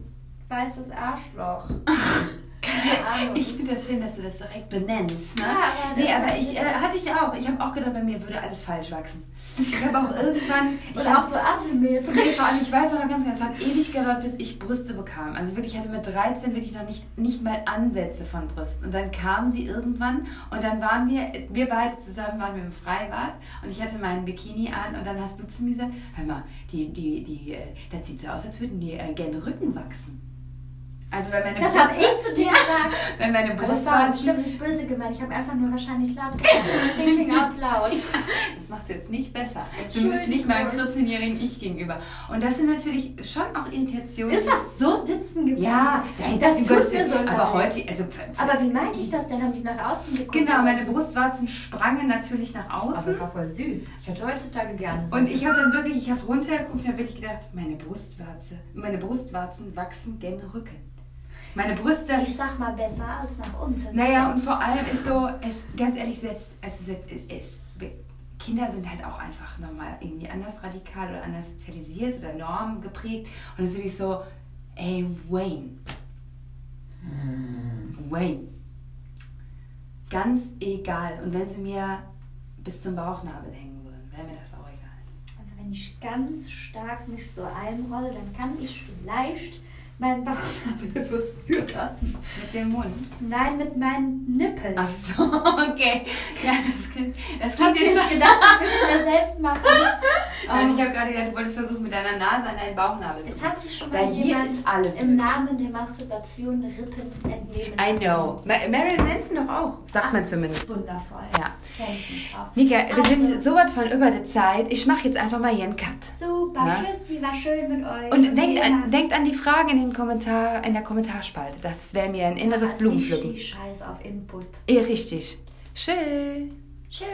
weißes Arschloch. Keine Ahnung. Ich finde das schön, dass du das direkt benennst. Ne? Ja, aber nee, aber ich äh, hatte ich auch. Ich habe auch gedacht, bei mir würde alles falsch wachsen. Ich habe auch irgendwann. Ich hab- auch so asymmetrisch. Nee, vor allem, ich weiß auch noch ganz genau, es hat ewig gedauert, bis ich Brüste bekam. Also wirklich, ich hatte mit 13 wirklich noch nicht, nicht mal Ansätze von Brüsten. Und dann kamen sie irgendwann und dann waren wir, wir beide zusammen waren wir im Freibad und ich hatte meinen Bikini an und dann hast du zu mir gesagt, hör mal, die, die, die, äh, das sieht so aus, als würden die äh, gerne Rücken wachsen. Also weil meine Das Brust- habe ich zu dir gesagt. Wenn meine Aber das war bestimmt nicht böse gemeint. Ich habe einfach nur wahrscheinlich laut thinking out loud. Das macht es jetzt nicht besser. Zumindest nicht meinem 14-jährigen Ich gegenüber. Und das sind natürlich schon auch Irritationen. Ist das so sitzen geblieben? Ja, nein, das tut Gottes mir so Aber heute, also. Aber wie meinte ich das denn? Haben die nach außen geguckt? Genau, meine Brustwarzen sprangen natürlich nach Aber das außen. war voll süß. Ich hätte heutzutage gerne so. Und ich habe dann wirklich, ich habe runtergeguckt und habe wirklich gedacht, meine Brustwarze, meine Brustwarzen wachsen gen Rücken. Meine Brüste. ich sag mal besser als nach unten. Naja, und vor allem ist so, es, ganz ehrlich, selbst, also selbst, es, es, Kinder sind halt auch einfach nochmal irgendwie anders radikal oder anders sozialisiert oder Normen geprägt. Und es ist wirklich so, ey, Wayne. Wayne. Ganz egal. Und wenn sie mir bis zum Bauchnabel hängen würden, wäre mir das auch egal. Also wenn ich ganz stark mich so einrolle, dann kann ich vielleicht meinen Bauchnabel berühren. Mit dem Mund. Nein, mit meinen Nippeln. Ach so, okay. Ja, das, klingt- das klingt du jetzt schon. gedacht, du willst das selbst machen? Nein, ich habe gerade gedacht, du wolltest versuchen, mit deiner Nase an deinen Bauchnabel zu Es hat sich schon Bei mal dir jemand ist alles im möglich. Namen der Masturbation Rippen entnehmen I know. Ma- Marilyn Manson doch auch, sagt man zumindest. Wundervoll. Ja. Nika, wir Also. sind sowas von über der Zeit. Ich mache jetzt einfach mal hier einen Cut. Super, Ja. tschüssi, war schön mit euch. Und wie denkt an, denkt an die Fragen in, den Kommentar, in der Kommentarspalte. Das wäre mir ein inneres Blumenpflücken. Ich Scheiß auf Input. Eh, richtig. Schön. Tschüss.